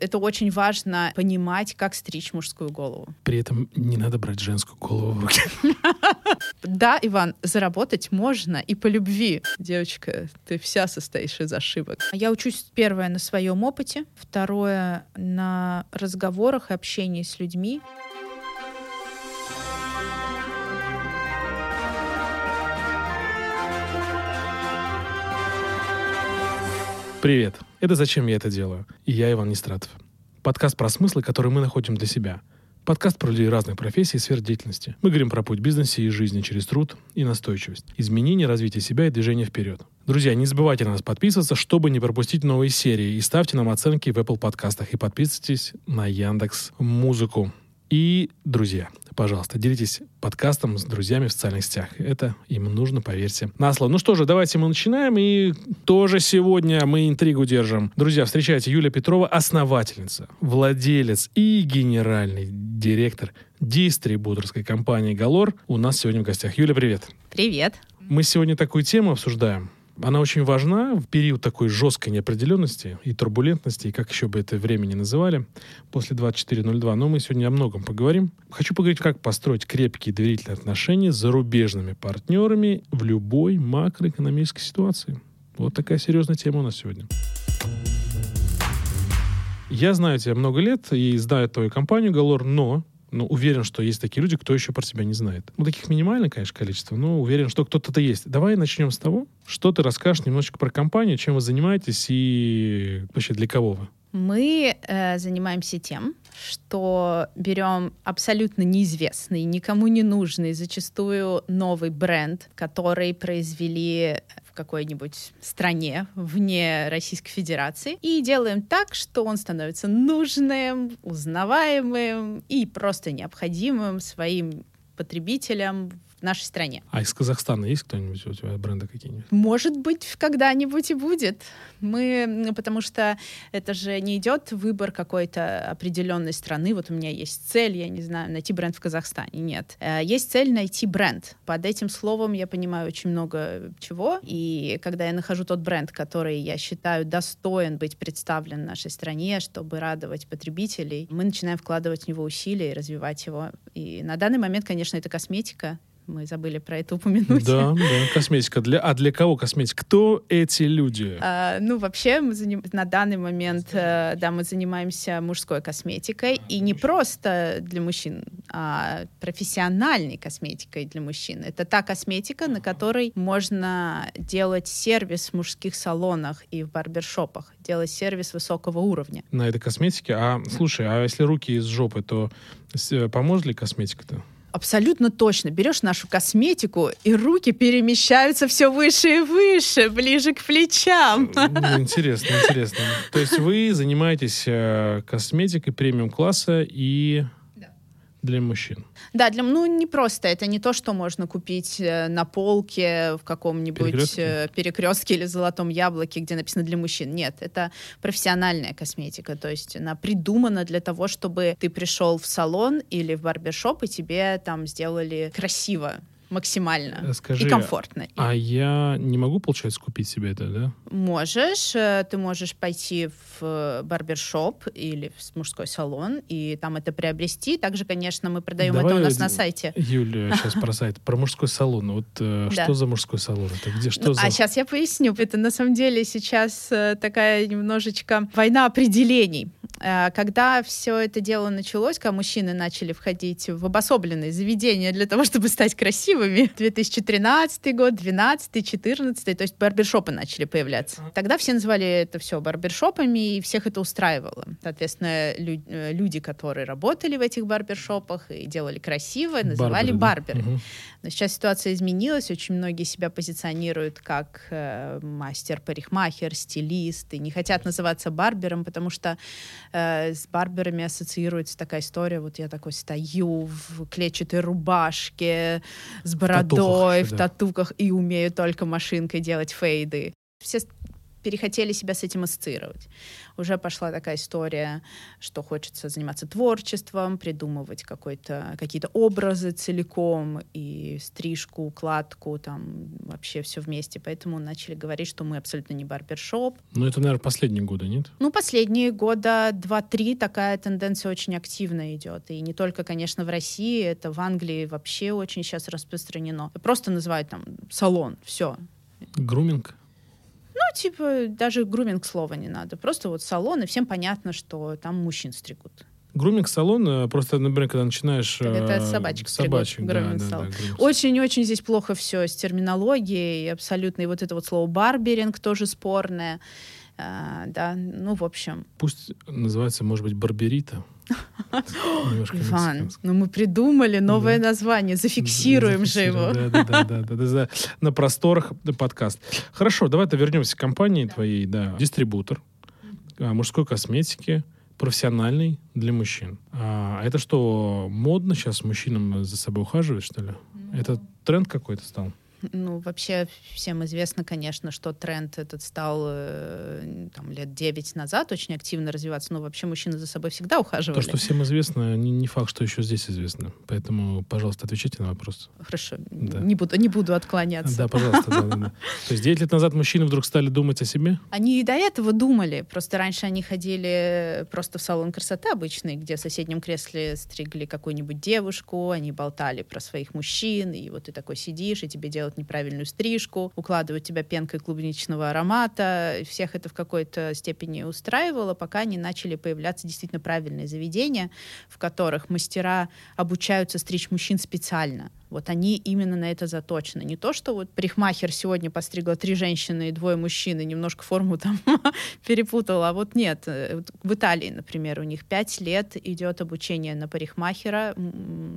Это очень важно понимать, как стричь мужскую голову. При этом не надо брать женскую голову в руки. Да, Иван, заработать можно и по любви. Девочка, ты вся состоишь из ошибок. Я учусь, первое, на своем опыте, второе, на разговорах и общении с людьми. Привет, это «Зачем я это делаю?» И я Иван Нестратов. Подкаст про смыслы, которые мы находим для себя. Подкаст про людей разных профессий и сфер деятельности. Мы говорим про путь бизнеса и жизни через труд и настойчивость, изменение, развитие себя и движение вперед. Друзья, не забывайте на нас подписываться, чтобы не пропустить новые серии. И ставьте нам оценки в Apple подкастах. И подписывайтесь на Яндекс Музыку. И, друзья, пожалуйста, делитесь подкастом с друзьями в социальных сетях. Это им нужно, поверьте, на слово. Ну что же, давайте мы начинаем. И тоже сегодня мы интригу держим. Друзья, встречайте Юлия Петрова, основательница, владелец и генеральный директор дистрибуторской компании «Галор». У нас сегодня в гостях. Юля, привет. Привет. Мы сегодня такую тему обсуждаем она очень важна в период такой жесткой неопределенности и турбулентности, и как еще бы это время не называли, после 24.02. Но мы сегодня о многом поговорим. Хочу поговорить, как построить крепкие доверительные отношения с зарубежными партнерами в любой макроэкономической ситуации. Вот такая серьезная тема у нас сегодня. Я знаю тебя много лет и знаю твою компанию Галор, но ну, уверен, что есть такие люди, кто еще про тебя не знает. Ну, таких минимальное, конечно, количество, но уверен, что кто-то есть. Давай начнем с того, что ты расскажешь немножечко про компанию, чем вы занимаетесь и вообще для кого вы. Мы э, занимаемся тем, что берем абсолютно неизвестный, никому не нужный, зачастую новый бренд, который произвели какой-нибудь стране вне Российской Федерации, и делаем так, что он становится нужным, узнаваемым и просто необходимым своим потребителям в нашей стране. А из Казахстана есть кто-нибудь у тебя бренды какие-нибудь? Может быть, когда-нибудь и будет. Мы, потому что это же не идет выбор какой-то определенной страны. Вот у меня есть цель, я не знаю, найти бренд в Казахстане. Нет. Э, есть цель найти бренд. Под этим словом я понимаю очень много чего. И когда я нахожу тот бренд, который я считаю достоин быть представлен в нашей стране, чтобы радовать потребителей, мы начинаем вкладывать в него усилия и развивать его. И на данный момент, конечно, это косметика мы забыли про это упомянуть. Да, да, косметика. Для, а для кого косметика? Кто эти люди? А, ну, вообще, мы заним... на данный момент, э, да, мы занимаемся мужской косметикой. И не просто для мужчин, а профессиональной косметикой для мужчин. Это та косметика, на которой можно делать сервис в мужских салонах и в барбершопах. Делать сервис высокого уровня. На этой косметике? А, слушай, а если руки из жопы, то э, поможет ли косметика-то? Абсолютно точно. Берешь нашу косметику, и руки перемещаются все выше и выше, ближе к плечам. Ну, интересно, интересно. То есть вы занимаетесь э, косметикой премиум-класса и для мужчин. Да, для, ну не просто. Это не то, что можно купить э, на полке в каком-нибудь перекрестке? Э, перекрестке или золотом яблоке, где написано для мужчин. Нет, это профессиональная косметика. То есть она придумана для того, чтобы ты пришел в салон или в барбершоп, и тебе там сделали красиво максимально э, Скажи, и комфортно. А я не могу, получается, купить себе это, да? Можешь. Э, ты можешь пойти в э, барбершоп или в мужской салон и там это приобрести. Также, конечно, мы продаем Давай, это у нас на сайте. Юля, сейчас про сайт. Про мужской салон. Вот да. что за мужской салон? Это где? Что ну, за... А сейчас я поясню. Это на самом деле сейчас такая немножечко война определений. Когда все это дело началось, когда мужчины начали входить в обособленные заведения для того, чтобы стать красивыми, красивыми. 2013 год, 2012, 2014, то есть барбершопы начали появляться. Тогда все называли это все барбершопами, и всех это устраивало. Соответственно, лю- э, люди, которые работали в этих барбершопах и делали красиво, называли барберы. барберы. Угу. Но сейчас ситуация изменилась, очень многие себя позиционируют как э, мастер-парикмахер, стилист, и не хотят называться барбером, потому что э, с барберами ассоциируется такая история, вот я такой стою в клетчатой рубашке, с бородой, в, татухах, в татуках и умею только машинкой делать фейды. Все перехотели себя с этим ассоциировать. Уже пошла такая история, что хочется заниматься творчеством, придумывать какой-то, какие-то образы целиком, и стрижку, укладку, там вообще все вместе. Поэтому начали говорить, что мы абсолютно не барбершоп. Ну, это, наверное, последние годы, нет? Ну, последние года два-три такая тенденция очень активно идет. И не только, конечно, в России, это в Англии вообще очень сейчас распространено. Просто называют там салон, все. Груминг? Типа, даже груминг слова не надо. Просто вот салон, и всем понятно, что там мужчин стригут. Груминг-салон, э, просто, например, когда начинаешь... Так это собачек, собачек да. Да, да, Очень-очень здесь плохо все с терминологией, абсолютно. И вот это вот слово барберинг тоже спорное. А, да, ну, в общем. Pусть называется, может быть, барберита. Иван, ну мы придумали новое название, зафиксируем же его. Да, да, да, да, на просторах подкаст. Хорошо, давай-то вернемся к компании твоей, да, дистрибутор а, мужской косметики, профессиональный для мужчин. А это что, модно сейчас мужчинам за собой ухаживать, что ли? Это тренд какой-то стал? Ну, вообще всем известно, конечно, что тренд этот стал э, там, лет 9 назад очень активно развиваться, но вообще мужчины за собой всегда ухаживали. То, что всем известно, не, не факт, что еще здесь известно. Поэтому, пожалуйста, отвечайте на вопрос. Хорошо, да. не, буду, не буду отклоняться. Да, пожалуйста. Да, да, да. То есть 9 лет назад мужчины вдруг стали думать о себе? Они и до этого думали, просто раньше они ходили просто в салон красоты обычный, где в соседнем кресле стригли какую-нибудь девушку, они болтали про своих мужчин, и вот ты такой сидишь, и тебе делают делать неправильную стрижку, укладывать тебя пенкой клубничного аромата. Всех это в какой-то степени устраивало, пока не начали появляться действительно правильные заведения, в которых мастера обучаются стричь мужчин специально. Вот они именно на это заточены. Не то, что вот парикмахер сегодня постригла три женщины и двое мужчин, и немножко форму там перепутала, а вот нет. Э, в Италии, например, у них пять лет идет обучение на парикмахера,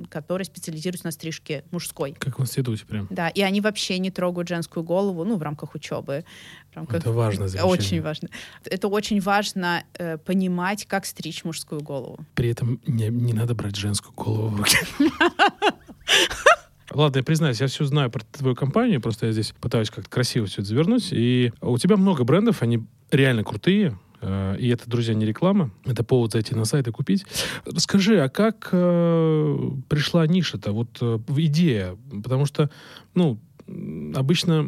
который специализируется на стрижке мужской. Как в институте прям. Да, и они вообще не трогают женскую голову, ну, в рамках учебы. В рамках... Это важно замечание. Очень важно. Это очень важно э, понимать, как стричь мужскую голову. При этом не, не надо брать женскую голову в руки. Ладно, я признаюсь, я все знаю про твою компанию, просто я здесь пытаюсь как-то красиво все это завернуть. И у тебя много брендов, они реально крутые, э, и это, друзья, не реклама. Это повод зайти на сайт и купить. Расскажи, а как э, пришла ниша-то? Вот э, идея. Потому что, ну, обычно,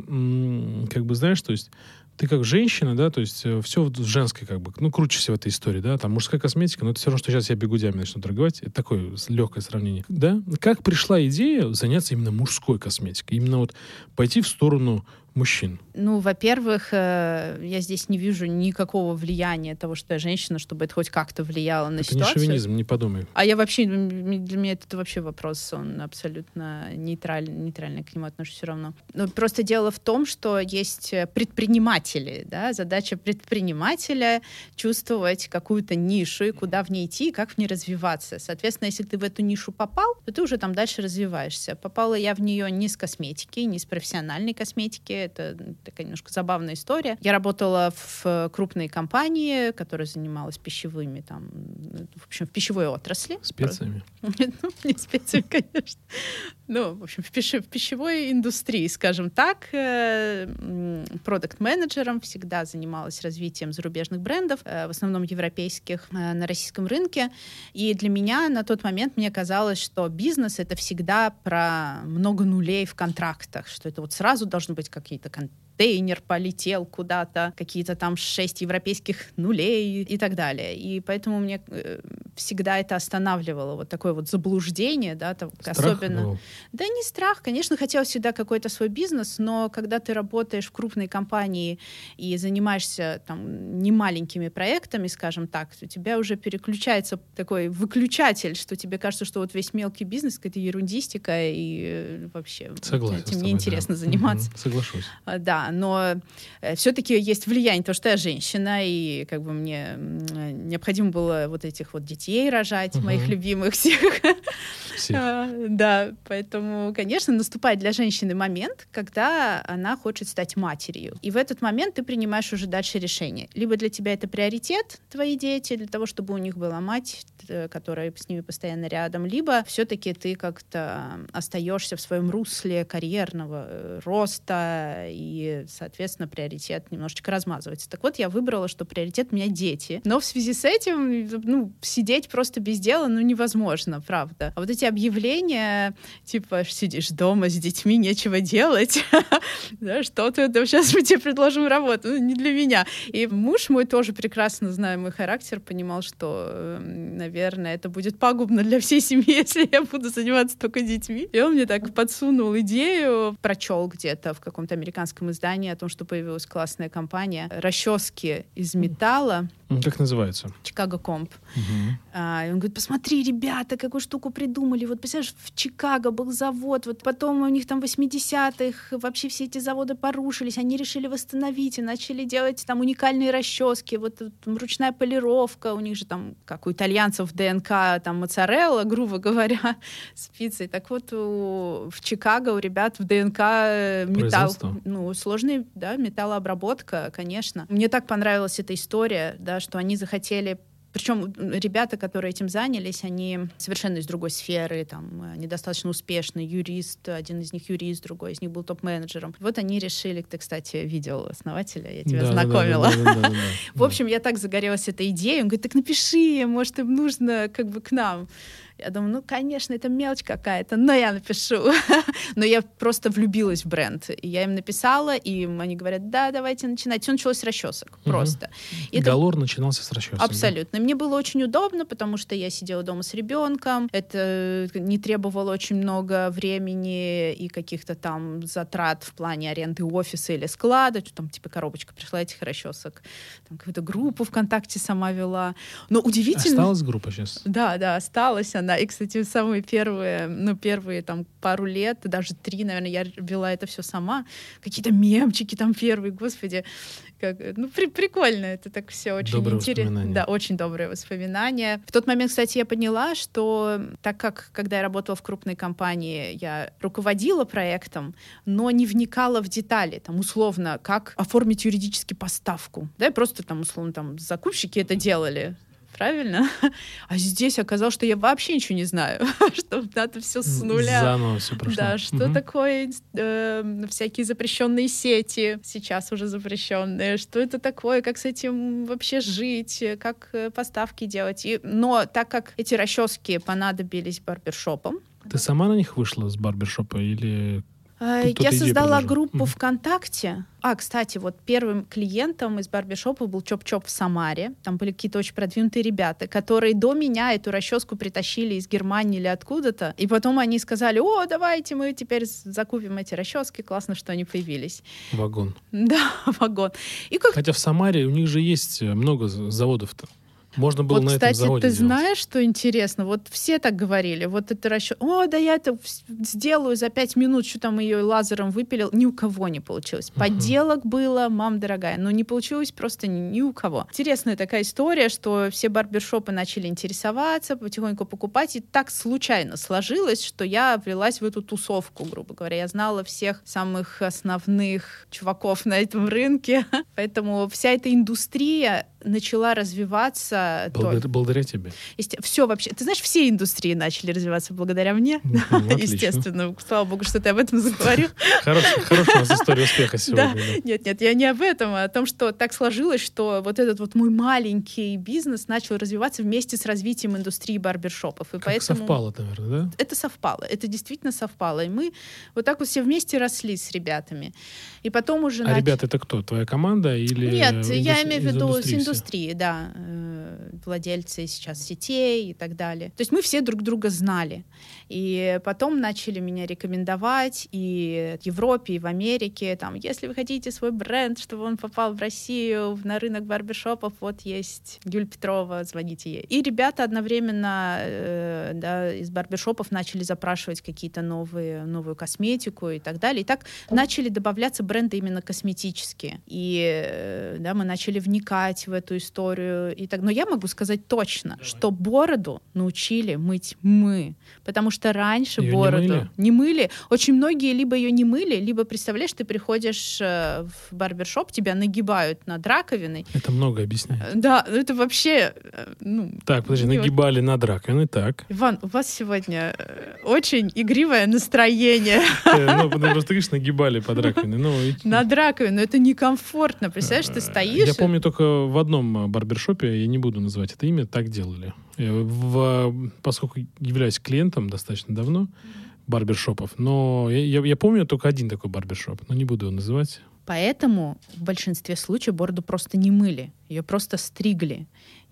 как бы, знаешь, то есть ты как женщина, да, то есть э, все в женской как бы, ну, круче всего в этой истории, да, там мужская косметика, но это все равно, что сейчас я бегудями начну торговать, это такое легкое сравнение, да. Как пришла идея заняться именно мужской косметикой, именно вот пойти в сторону мужчин? Ну, во-первых, э, я здесь не вижу никакого влияния того, что я женщина, чтобы это хоть как-то влияло на это ситуацию. Это не шовинизм, не подумай. А я вообще, для меня это вообще вопрос, он абсолютно нейтральный, нейтрально к нему отношусь все равно. Но просто дело в том, что есть предприниматели, да, задача предпринимателя чувствовать какую-то нишу, и куда в ней идти, и как в ней развиваться. Соответственно, если ты в эту нишу попал, то ты уже там дальше развиваешься. Попала я в нее не с косметики, не с профессиональной косметики, это такая немножко забавная история. Я работала в крупной компании, которая занималась пищевыми, там, в общем, в пищевой отрасли. Специями? Ну, не специями, конечно. Ну, в общем, в, пищ в пищевой индустрии, скажем так, э, продукт-менеджером всегда занималась развитием зарубежных брендов, э, в основном европейских, э, на российском рынке. И для меня на тот момент мне казалось, что бизнес — это всегда про много нулей в контрактах, что это вот сразу должны быть какие-то контейнер полетел куда-то, какие-то там шесть европейских нулей и так далее. И поэтому мне э, всегда это останавливало, вот такое вот заблуждение, да, там, особенно... Был. Да не страх, конечно, хотелось всегда какой-то свой бизнес, но когда ты работаешь в крупной компании и занимаешься там не маленькими проектами, скажем так, у тебя уже переключается такой выключатель, что тебе кажется, что вот весь мелкий бизнес какая-то ерундистика и э, вообще Согласен этим неинтересно да. заниматься. Угу, соглашусь. А, да, но э, все-таки есть влияние, то, что я женщина, и как бы мне необходимо было вот этих вот детей рожать, Мгм. моих любимых всех. Всех. А, Да, поэтому, конечно, наступает для женщины момент, когда она хочет стать матерью. И в этот момент ты принимаешь уже дальше решение. Либо для тебя это приоритет, твои дети, для того, чтобы у них была мать, э, которая с ними постоянно рядом, либо все-таки ты как-то остаешься в своем русле карьерного э, роста, и, соответственно, приоритет немножечко размазывается. Так вот, я выбрала, что приоритет у меня дети. Но в связи с этим, ну, сидеть просто без дела, ну, невозможно, правда. А вот эти объявления, типа, сидишь дома с детьми, нечего делать, что ты, сейчас мы тебе предложим работу, ну, не для меня. И муж мой тоже прекрасно, зная мой характер, понимал, что, э, наверное, это будет пагубно для всей семьи, если я буду заниматься только детьми. И он мне так подсунул идею, прочел где-то в каком-то американском издании о том, что появилась классная компания. Расчески из металла, Как называется? Чикаго Комп. Мгм. А, и он говорит, посмотри, ребята, какую штуку придумали. Вот, представляешь, в Чикаго был завод, вот потом у них там в 80-х вообще все эти заводы порушились, они решили восстановить и начали делать там уникальные расчески, вот э, там ручная полировка, у них же там, как у итальянцев ДНК, там моцарелла, грубо говоря, с пиццей. Так вот, у- в Чикаго у ребят в ДНК э, металл, ну, сложный, да, металлообработка, конечно. Мне так понравилась эта история, да, что они захотели причем ребята, которые этим занялись, они совершенно из другой сферы, там, они достаточно успешные, юрист, один из них юрист, другой из них был топ-менеджером. Вот они решили, ты, кстати, видел основателя, я тебя Да, знакомила. да, да. В общем, я так загорелась этой идеей. Он говорит, так напиши, может, им нужно как бы к нам. Я думаю, ну, конечно, это мелочь какая-то, но я напишу. но я просто влюбилась в бренд. И я им написала, и они говорят, да, давайте начинать. Все началось с расчесок, просто. И это Галор начинался с расчесок. да? Абсолютно. Мне было очень удобно, потому что я сидела дома с ребенком. Это не требовало очень много времени и каких-то там затрат в плане аренды офиса или склада. Что там типа коробочка пришла этих расчесок. Там какую-то группу ВКонтакте сама вела. Но удивительно. Осталась группа сейчас? Да, да, осталась она. И, кстати, самые первые, ну, первые там пару лет, даже три, наверное, я вела это все сама. Какие-то мемчики там первые, господи. Как, ну, при- прикольно это так все очень интересно. Да, очень добрые воспоминания. В тот момент, кстати, я поняла, что так как, когда я работала в крупной компании, я руководила проектом, но не вникала в детали, там, условно, как оформить юридически поставку. Да, просто там, условно, там, закупщики это делали, правильно? А здесь оказалось, что я вообще ничего не знаю, что надо все с нуля. Заново все прошло. Да, что Мгм. такое э, всякие запрещенные сети, сейчас уже запрещенные, что это такое, как с этим вообще жить, как э, поставки делать. И, но так как эти расчески понадобились барбершопам, Ты сама на них вышла с барбершопа или... э, Тут я создала группу Мгм. ВКонтакте. А, кстати, вот первым клиентом из барбершопа был Чоп-Чоп в Самаре. Там были какие-то очень продвинутые ребята, которые до меня эту расческу притащили из Германии или откуда-то. И потом они сказали, о, давайте мы теперь закупим эти расчески. Классно, что они появились. Вагон. Да, вагон. И как Хотя в Самаре у них же есть э, много заводов-то. Можно было вот, на этом кстати, заводе ты делать. знаешь, что интересно? Вот все так говорили. Вот это расчет. О, да я это сделаю за пять минут, что там ее лазером выпилил. Ни у кого не получилось. Подделок было, мам дорогая, но не получилось просто ни у кого. Интересная такая история, что все барбершопы начали интересоваться, потихоньку покупать, и так случайно сложилось, что я влилась в эту тусовку, грубо говоря. Я знала всех самых основных чуваков на этом рынке, поэтому вся эта индустрия начала развиваться. Благодаря, благодаря тебе. Все вообще. Ты знаешь, все индустрии начали развиваться благодаря мне. Мгм, отлично. Естественно. Слава богу, что ты об этом заговорил. Хорошая, у нас история успеха сегодня. нет, нет, я не об этом, а о том, что так сложилось, что вот этот вот мой маленький бизнес начал развиваться вместе с развитием индустрии барбершопов. И поэтому совпало, наверное, да? это совпало, это действительно совпало. И мы вот так вот все вместе росли с ребятами. И потом уже... А нач- ребята, это кто? Твоя команда или... Нет, я имею в виду с индустрии все? индустрии, да, э, владельцы сейчас сетей и так далее. То есть мы все друг друга знали. И потом начали меня рекомендовать и в Европе, и в Америке. Там, если вы хотите свой бренд, чтобы он попал в Россию, на рынок барбершопов, вот есть Юль Петрова, звоните ей. И ребята одновременно э, да, из барбершопов начали запрашивать какие-то новые, новую косметику и так далее. И так начали добавляться бренды именно косметические. И э, да, мы начали вникать в эту историю. И так. Но я могу сказать точно, Давай. что бороду научили мыть мы. Потому что раньше ее бороду не мыли? не мыли. Очень многие либо ее не мыли, либо, представляешь, ты приходишь э, в барбершоп, тебя нагибают над раковиной. Это много объясняет. Да, это вообще... э, Ну, Так, подожди, не нагибали над раковиной, так. Иван, у вас сегодня э, очень игривое настроение Ну, потому что ты говоришь, нагибали под раковиной. Ну, над раковиной. Это некомфортно. Представляешь, ты стоишь... Я помню только в одном а, барбершопе, я не буду называть это имя, так делали. Я в- поскольку являюсь клиентом достаточно давно барбершопов, но я, я- я помню только один такой барбершоп, но не буду его называть. Поэтому в большинстве случаев бороду просто не мыли, ее просто стригли.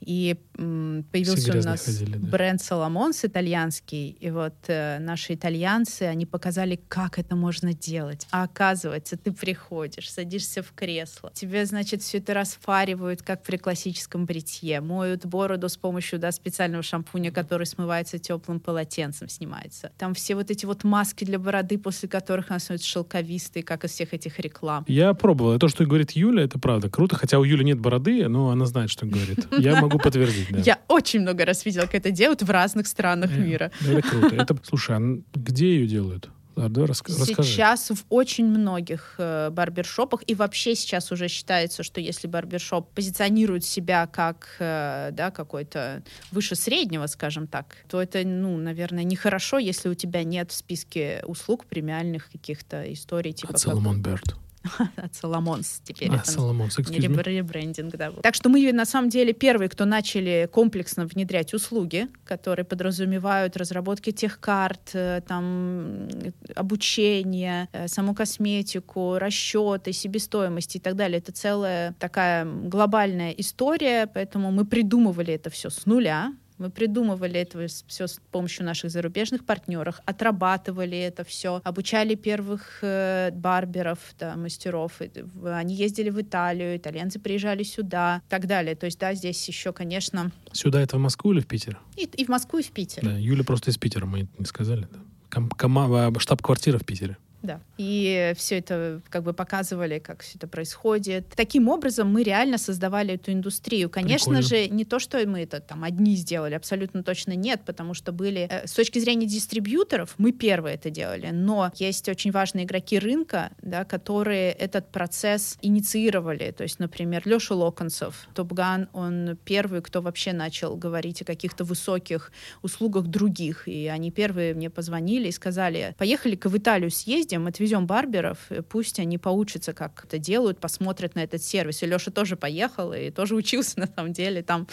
И м, появился у нас ходили, да. бренд Соломонс итальянский, и вот э, наши итальянцы, они показали, как это можно делать. А оказывается, ты приходишь, садишься в кресло, тебе, значит, все это расфаривают, как при классическом бритье, моют бороду с помощью да, специального шампуня, который смывается теплым полотенцем, снимается. Там все вот эти вот маски для бороды, после которых она становится шелковистой, как из всех этих реклам. Я пробовал. То, что говорит Юля, это правда круто. Хотя у Юли нет бороды, но она знает, что говорит. Я могу подтвердить, да. Я очень много раз видела, как это делают в разных странах Э, мира. Это круто. Это, слушай, а где ее делают? А, да, раска- расскажи. Сейчас в очень многих э, барбершопах и вообще сейчас уже считается, что если барбершоп позиционирует себя как э, да, какой-то выше среднего, скажем так, то это, ну, наверное, нехорошо, если у тебя нет в списке услуг премиальных каких-то историй типа как- Соломон Берт. от Соломонс теперь. А, Соломонс, ребрендинг, да. Так что мы на самом деле первые, кто начали комплексно внедрять услуги, которые подразумевают разработки тех карт, э, там м, обучение, э, саму косметику, расчеты, себестоимость и так далее. Это целая такая глобальная история, поэтому мы придумывали это все с нуля. Мы придумывали это все с помощью наших зарубежных партнеров, отрабатывали это все, обучали первых э, барберов, да, мастеров. Они ездили в Италию, итальянцы приезжали сюда и так далее. То есть, да, здесь еще, конечно, Сюда это в Москву или в Питер? и, и в Москву, и в Питер. Да, Юля просто из Питера, мы не сказали. Да. Ком- кома- а, штаб-квартира в Питере. Да. И все это как бы показывали, как все это происходит. Таким образом, мы реально создавали эту индустрию. Конечно Прикольно. же, не то, что мы это там одни сделали, абсолютно точно нет, потому что были... э, С точки зрения дистрибьюторов, мы первые это делали, но есть очень важные игроки рынка, да, которые этот процесс инициировали. То есть, например, Леша Локонцев, Топган, он первый, кто вообще начал говорить о каких-то высоких услугах других. И они первые мне позвонили и сказали, поехали-ка в Италию съездим, отвезем барберов, пусть они поучатся, как это делают, посмотрят на этот сервис. И Леша тоже поехал и тоже учился, на самом деле, там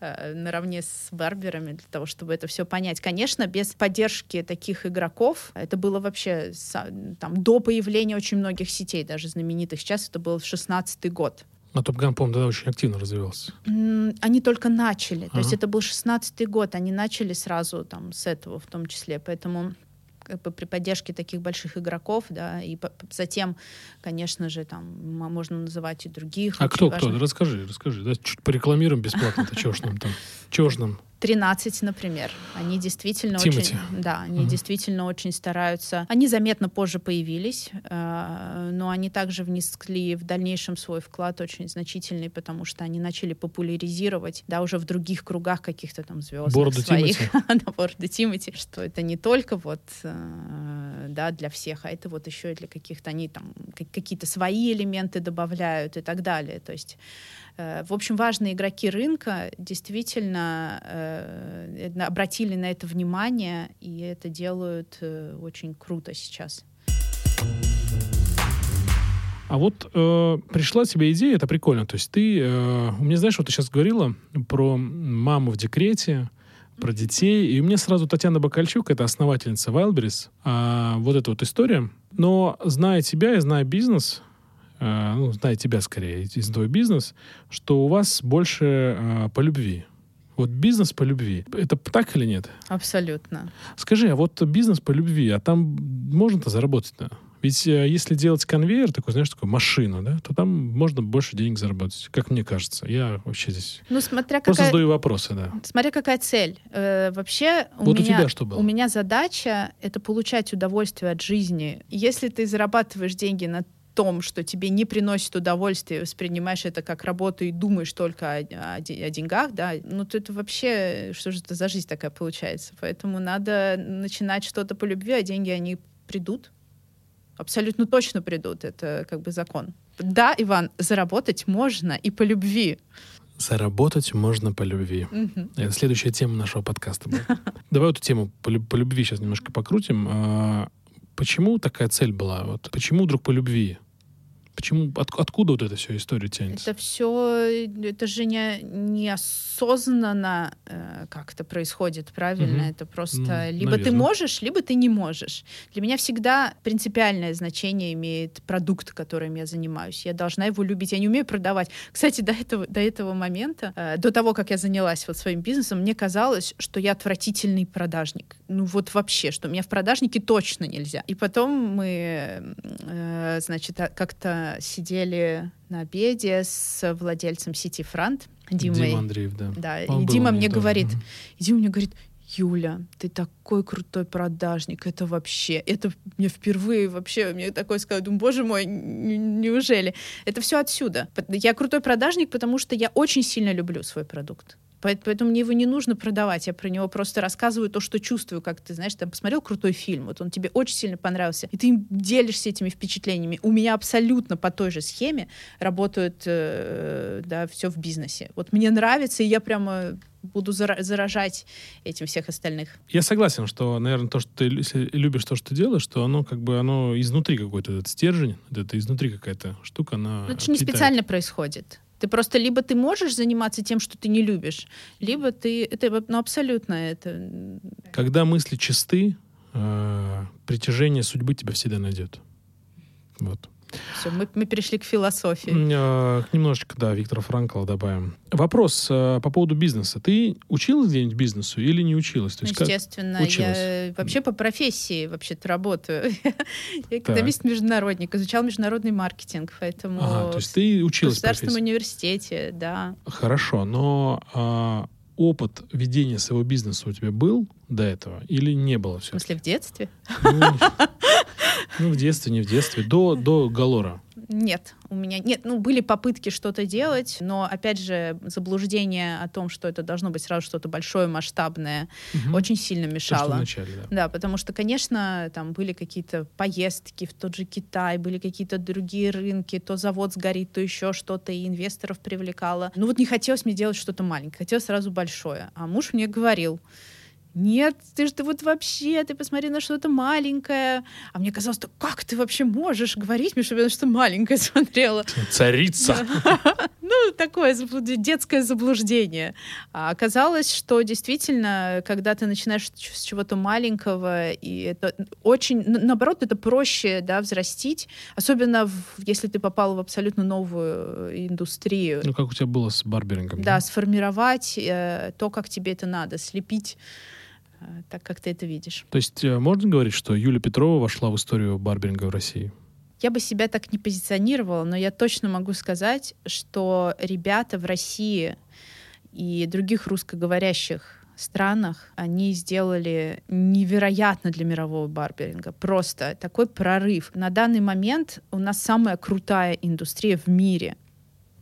э, наравне с барберами для того, чтобы это все понять. Конечно, без поддержки таких игроков, это было вообще там до появления очень многих сетей, даже знаменитых. Сейчас это был 16 год. А Топган, по-моему, тогда очень активно развивался. Они только начали. То есть Ага. это был 16-й год. Они начали сразу там с этого в том числе. Поэтому при поддержке таких больших игроков, да, и затем, конечно же, там м- можно называть и других. А кто, кто? важных. Расскажи, расскажи. Да, чуть порекламируем бесплатно-то. Чего ж нам там? Чего ж нам? 13, например. Они действительно Тимати. очень... Да, они Мгм. действительно очень стараются. Они заметно позже появились, э, но они также внесли в дальнейшем свой вклад очень значительный, потому что они начали популяризировать, да, уже в других кругах каких-то там звезд своих. Тимати. Да, бороду Тимати. Что это не только вот, э, да, для всех, а это вот еще и для каких-то, они там как- какие-то свои элементы добавляют и так далее. То есть В общем, важные игроки рынка действительно э, обратили на это внимание, и это делают э, очень круто сейчас. А вот э, пришла тебе идея, это прикольно. То есть ты, э, меня, знаешь, вот ты сейчас говорила про маму в декрете, про детей, и у меня сразу Татьяна Бакальчук, это основательница Wildberries, а, вот эта вот история. Но зная тебя и зная бизнес, э, ну, зная тебя скорее, из твой бизнес, что у вас больше э, по любви. Вот бизнес по любви. Это так или нет? Абсолютно. Скажи, а вот бизнес по любви, а там можно-то заработать-то? Ведь э, если делать конвейер, такой, знаешь, такую машину, да, то там можно больше денег заработать, как мне кажется. Я вообще здесь Ну, смотря просто какая, задаю вопросы, да. смотря какая цель. Э, вообще, у Вот у меня, тебя что было? у меня задача — это получать удовольствие от жизни. Если ты зарабатываешь деньги на том, что тебе не приносит удовольствия, воспринимаешь это как работу и думаешь только о, о, о деньгах, да, ну то это вообще, что же это за жизнь такая получается? Поэтому надо начинать что-то по любви, а деньги, они придут. Абсолютно точно придут. Это как бы закон. Да, Иван, заработать можно и по любви. Заработать можно по любви. Мгм. Это следующая тема нашего подкаста. Давай эту тему по любви сейчас немножко покрутим. А, Почему такая цель была? Вот почему вдруг по любви? Почему, от- откуда вот эта вся история тянется? Это все, это же не, неосознанно э, как-то происходит, правильно? Мгм. Это просто Ну, либо ты наверно. можешь, либо ты не можешь. Для меня всегда принципиальное значение имеет продукт, которым я занимаюсь. Я должна его любить. Я не умею продавать. Кстати, до этого, до этого момента, э, до того, как я занялась вот своим бизнесом, мне казалось, что я отвратительный продажник. Ну вот вообще, что меня в продажнике точно нельзя. И потом мы, э, значит, а- как-то сидели на обеде с владельцем сети Франт, Димой. Дима Андреев, да. Да, Он и Дима мне тоже. говорит, и Дима мне говорит, Юля, ты такой крутой продажник, это вообще, это мне впервые вообще, мне такое сказал, думаю, боже мой, неужели? Это все отсюда. Я крутой продажник, потому что я очень сильно люблю свой продукт. Поэт- Поэтому мне его не нужно продавать, я про него просто рассказываю то, что чувствую, как ты знаешь, там посмотрел крутой фильм, вот он тебе очень сильно понравился, и ты делишься этими впечатлениями. У меня абсолютно по той же схеме работают, э, да, все в бизнесе. Вот мне нравится, и я прямо буду зара- заражать этим всех остальных. Я согласен, что, наверное, то, что ты любишь то, что ты делаешь, что оно как бы оно изнутри какой-то этот стержень, это изнутри какая-то штука, она Но это же не питает. специально происходит. Ты просто либо ты можешь заниматься тем, что ты не любишь, либо ты... Это ну, абсолютно это... Когда мысли чисты, э, притяжение судьбы тебя всегда найдет. Вот. Все, мы, мы перешли к философии. Э, Немножечко, да, Виктора Франкла добавим. Вопрос э, по поводу бизнеса. Ты училась где-нибудь бизнесу или не училась? То есть как- Естественно, училась? я вообще по профессии вообще-то работаю. Я экономист-международник, изучал международный маркетинг, поэтому Ага, то есть ты в училась государственном профессии. университете, да. Хорошо, но а, опыт ведения своего бизнеса у тебя был до этого или не было В все? смысле, в детстве? Ну, ну, в детстве, не в детстве, до, до Галора. Нет, у меня нет. Ну, были попытки что-то делать, но, опять же, заблуждение о том, что это должно быть сразу что-то большое, масштабное, Мгм. очень сильно То, мешало. вначале, да. Да, потому что, конечно, там были какие-то поездки в тот же Китай, были какие-то другие рынки, то завод сгорит, то еще что-то, и инвесторов привлекало. Ну вот не хотелось мне делать что-то маленькое, хотелось сразу большое. А муж мне говорил, нет, ты же ты вот вообще, ты посмотри на что-то маленькое. А мне казалось, да как ты вообще можешь говорить мне, чтобы я на что-то маленькое смотрела? Царица. Ну, такое детское заблуждение. А оказалось, что действительно, когда ты начинаешь с чего-то маленького, и это очень, наоборот, это проще, да, взрастить, особенно если ты попал в абсолютно новую индустрию. Ну, как у тебя было с барберингом. Да, сформировать э, то, как тебе это надо, слепить так, как ты это видишь. То есть э, можно говорить, что Юлия Петрова вошла в историю барберинга в России? Я бы себя так не позиционировала, но я точно могу сказать, что ребята в России и других русскоговорящих странах, они сделали невероятно для мирового барберинга. Просто такой прорыв. На данный момент у нас самая крутая индустрия в мире.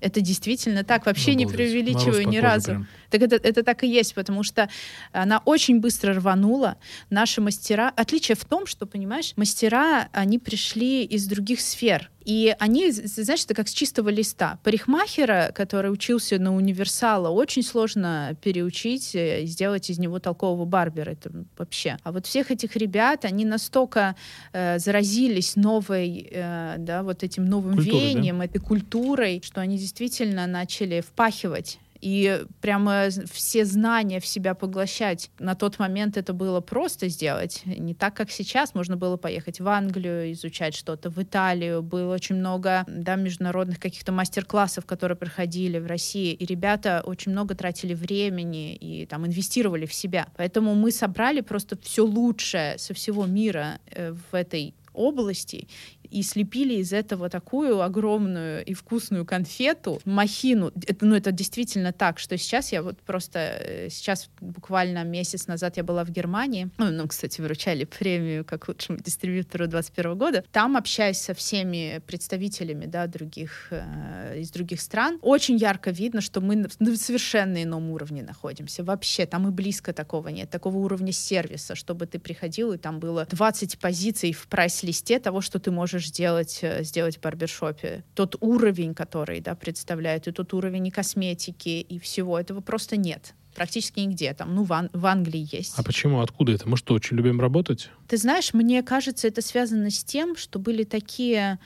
Это действительно так. Вообще не Обалдеть. преувеличиваю Мороз по ни разу. прям. Так это, это так и есть, потому что она очень быстро рванула. Наши мастера... Отличие в том, что, понимаешь, мастера, они пришли из других сфер. И они, знаешь, это как с чистого листа. Парикмахера, который учился на универсала, очень сложно переучить э, и сделать из него толкового барбера. Это вообще. А вот всех этих ребят, они настолько э, заразились новой, э, да, вот этим новым Культурой, да? веянием, этой культурой, что они действительно начали впахивать и прямо все знания в себя поглощать. На тот момент это было просто сделать. Не так, как сейчас. Можно было поехать в Англию, изучать что-то, в Италию. Было очень много да, международных каких-то мастер-классов, которые проходили в России. И ребята очень много тратили времени и там инвестировали в себя. Поэтому мы собрали просто все лучшее со всего мира э, в этой области и слепили из этого такую огромную и вкусную конфету, махину. Это, ну, это действительно так, что сейчас я вот просто... э, Сейчас буквально месяц назад я была в Германии. Ну, нам, кстати, вручали премию как лучшему дистрибьютору 2021 года. Там, общаясь со всеми представителями да, других, э, из других стран, очень ярко видно, что мы на совершенно ином уровне находимся. Вообще, там и близко такого нет. Такого уровня сервиса, чтобы ты приходил, и там было 20 позиций в прайс-листе того, что ты можешь сделать, э, сделать в барбершопе. Тот уровень, который да, представляют, и тот уровень и косметики, и всего, этого просто нет. Практически нигде. Там, ну, в, Ан- в Англии есть. А почему? Откуда это? Мы что, очень любим работать? Ты знаешь, мне кажется, это связано с тем, что были такие,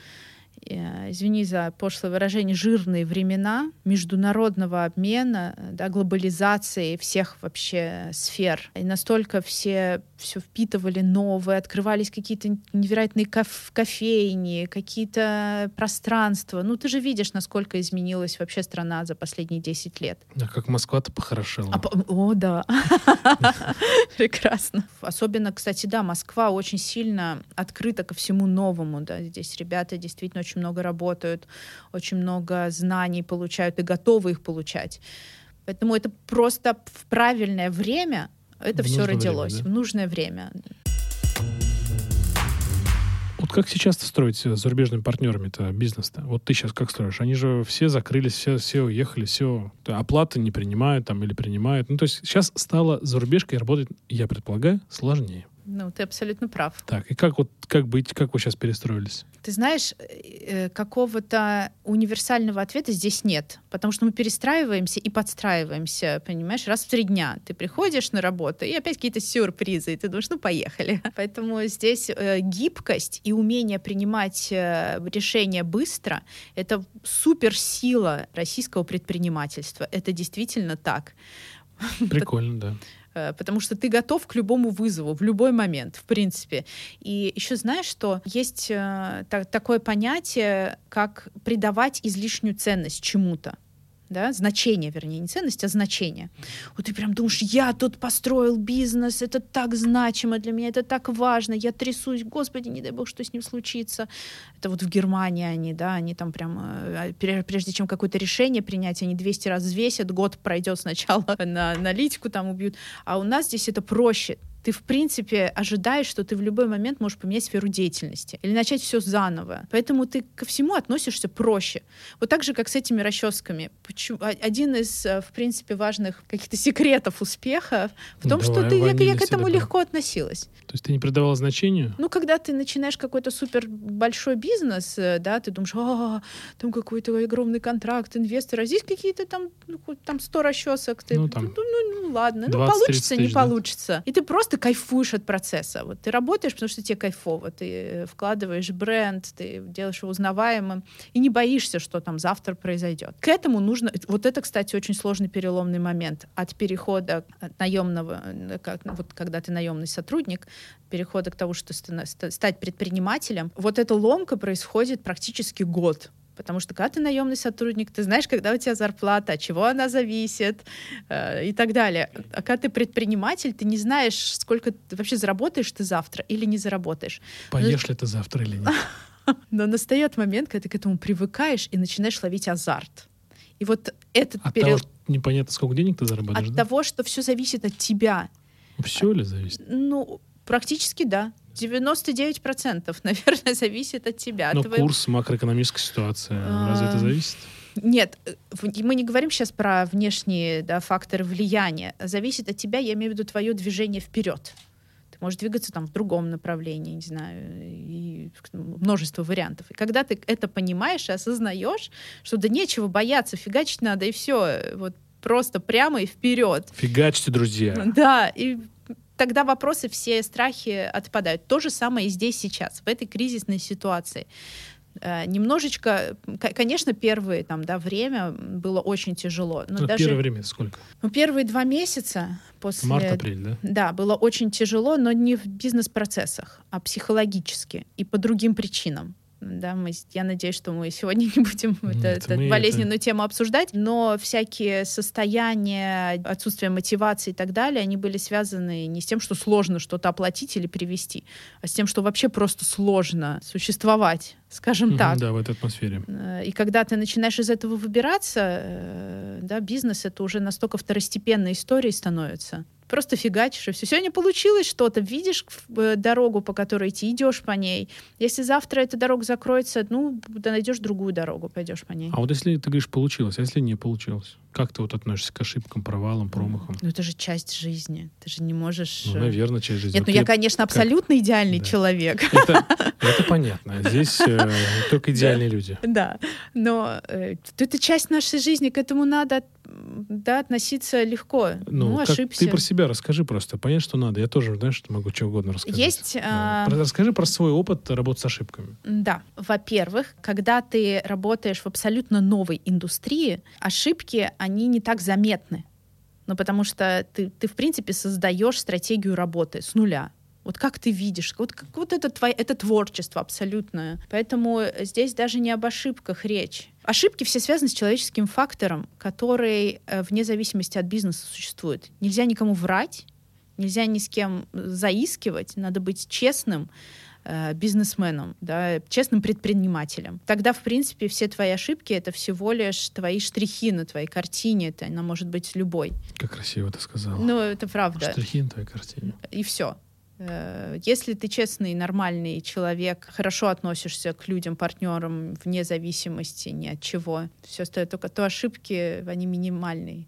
извини за пошлое выражение, жирные времена международного обмена, э, да, глобализации всех вообще сфер. И настолько все все впитывали новое, открывались какие-то невероятные каф- кофейни, какие-то пространства. Ну, ты же видишь, насколько изменилась вообще страна за последние 10 лет. А как Москва-то похорошела. А о, да. Прекрасно. Особенно, кстати, да, Москва очень сильно открыта ко всему новому. Да. Здесь ребята действительно очень много работают, очень много знаний получают и готовы их получать. Поэтому это просто в правильное время это В все нужное время, родилось. да? В нужное время. Вот как сейчас строить с зарубежными партнерами-то бизнес-то? Вот ты сейчас как строишь? Они же все закрылись, все, все уехали, все. Оплаты не принимают там или принимают. Ну, то есть сейчас стало зарубежкой работать, я предполагаю, сложнее. Ну, ты абсолютно прав. Так, и как вот, как быть, как вы сейчас перестроились? Ты знаешь, э, какого-то универсального ответа здесь нет, потому что мы перестраиваемся и подстраиваемся, понимаешь, раз в три дня. Ты приходишь на работу, и опять какие-то сюрпризы, и ты думаешь, ну, поехали. Поэтому здесь э, гибкость и умение принимать э, решения быстро — это суперсила российского предпринимательства. Это действительно так. Прикольно, да. Э, потому что ты готов к любому вызову в любой момент, в принципе. И еще знаешь, что есть э, та- такое понятие, как придавать излишнюю ценность чему-то. Да, значение, вернее, не ценность, а значение. Вот ты прям думаешь, я тут построил бизнес, это так значимо для меня, это так важно, я трясусь, господи, не дай бог, что с ним случится. Это вот в Германии они, да, они там прям, э, пре- прежде чем какое-то решение принять, они 200 раз взвесят, год пройдет сначала на аналитику там убьют, а у нас здесь это проще. Ты, в принципе, ожидаешь, что ты в любой момент можешь поменять сферу деятельности или начать все заново. Поэтому ты ко всему относишься проще. Вот так же, как с этими расческами. Почему- а- Один из, э, в принципе, важных каких-то секретов успеха в том, что Давай, ты, я, я к этому легко относилась. Есть ты не придавала значению? Ну, когда ты начинаешь какой-то супер большой бизнес, э, да, ты думаешь, а, там какой-то огромный контракт, инвесторы, а здесь какие-то там, ну, там 100 расчесок. Ты, Ну, там ну, ну, ну, ладно, ну, 20-30 получится, не тысяч, да. получится. И ты просто кайфуешь от процесса. Вот ты работаешь, потому что тебе кайфово, ты э, вкладываешь бренд, ты делаешь его узнаваемым и не боишься, что там завтра произойдет. К этому нужно... Вот это, кстати, очень сложный переломный момент. От перехода от наемного, э, как, вот когда ты наемный сотрудник, перехода к тому, что ста- ста- стать предпринимателем, вот эта ломка происходит практически год. Потому что когда ты наемный сотрудник, ты знаешь, когда у тебя зарплата, от чего она зависит э, и так далее. А когда ты предприниматель, ты не знаешь, сколько ты вообще заработаешь ты завтра или не заработаешь. Поешь ли ты завтра или нет? Но настает момент, когда ты к этому привыкаешь и начинаешь ловить азарт. И вот этот От период того, непонятно, сколько денег ты зарабатываешь, от да? того, что все зависит от тебя, Все ли зависит? ну, практически да. 99% наверное, зависит от тебя. Но от твоего- курс, макроэкономическая ситуация, разве это А, зависит? Нет, э, мы не говорим сейчас про внешние да, факторы влияния. Зависит от тебя, я имею в виду твое движение вперед. Ты можешь двигаться там в другом направлении, не знаю, и множество вариантов. И когда ты это понимаешь и осознаешь, что да нечего бояться, фигачить надо, и все, вот просто прямо и вперед. Фигачьте, друзья. Да, и тогда вопросы, все страхи отпадают. То же самое и здесь сейчас, в этой кризисной ситуации. Э, Немножечко, конечно, первые там, да, время было очень тяжело. Но Ну, даже Первое время сколько? ну, первые два месяца после... Март-апрель, да? Да, было очень тяжело, но не в бизнес-процессах, а психологически и по другим причинам. Да, мы, я надеюсь, что мы сегодня не будем Нет, это, эту болезненную это- тему обсуждать, но всякие состояния, отсутствие мотивации и так далее, они были связаны не с тем, что сложно что-то оплатить или привести, а с тем, что вообще просто сложно существовать, скажем так. Да, в этой атмосфере. Э, И когда ты начинаешь из этого выбираться, э, да, бизнес это уже настолько второстепенной историей становится. Просто фигачишь, и все. Сегодня получилось что-то, видишь э, дорогу, по которой идти, идешь по ней. Если завтра эта дорога закроется, ну, да найдешь другую дорогу, пойдешь по ней. А вот если ты говоришь получилось, а если не получилось? Как ты вот относишься к ошибкам, провалам, промахам? Ну, это же часть жизни. Ты же не можешь... Ну, э, наверное, часть жизни. Нет, ну я, ты- конечно, абсолютно идеальный Да. человек. Это, это понятно. Здесь э, только идеальные люди. Да, но э, это часть нашей жизни, к этому надо да, относиться легко. Ну, Ну, ошибся. ты про себя расскажи просто. Понять, что надо. Я тоже, знаешь, могу чего угодно рассказать. Есть, Да. Про- Расскажи про свой опыт работы с ошибками. Да. Во-первых, когда ты работаешь в абсолютно новой индустрии, ошибки, они не так заметны. Ну, потому что ты, ты в принципе, создаешь стратегию работы с нуля. Вот как ты видишь, вот, как, вот это, твое, это творчество абсолютное. Поэтому здесь даже не об ошибках речь. Ошибки все связаны с человеческим фактором, который э, вне зависимости от бизнеса существует. Нельзя никому врать, нельзя ни с кем заискивать, надо быть честным, э, бизнесменом, да, честным предпринимателем. Тогда, в принципе, все твои ошибки — это всего лишь твои штрихи на твоей картине, это она может быть любой. Как красиво ты сказала. Ну, это правда. Штрихи на твоей картине. И все. Если ты честный, нормальный человек, хорошо относишься к людям, партнерам, вне зависимости ни от чего, все остальное, только то ошибки, они минимальные.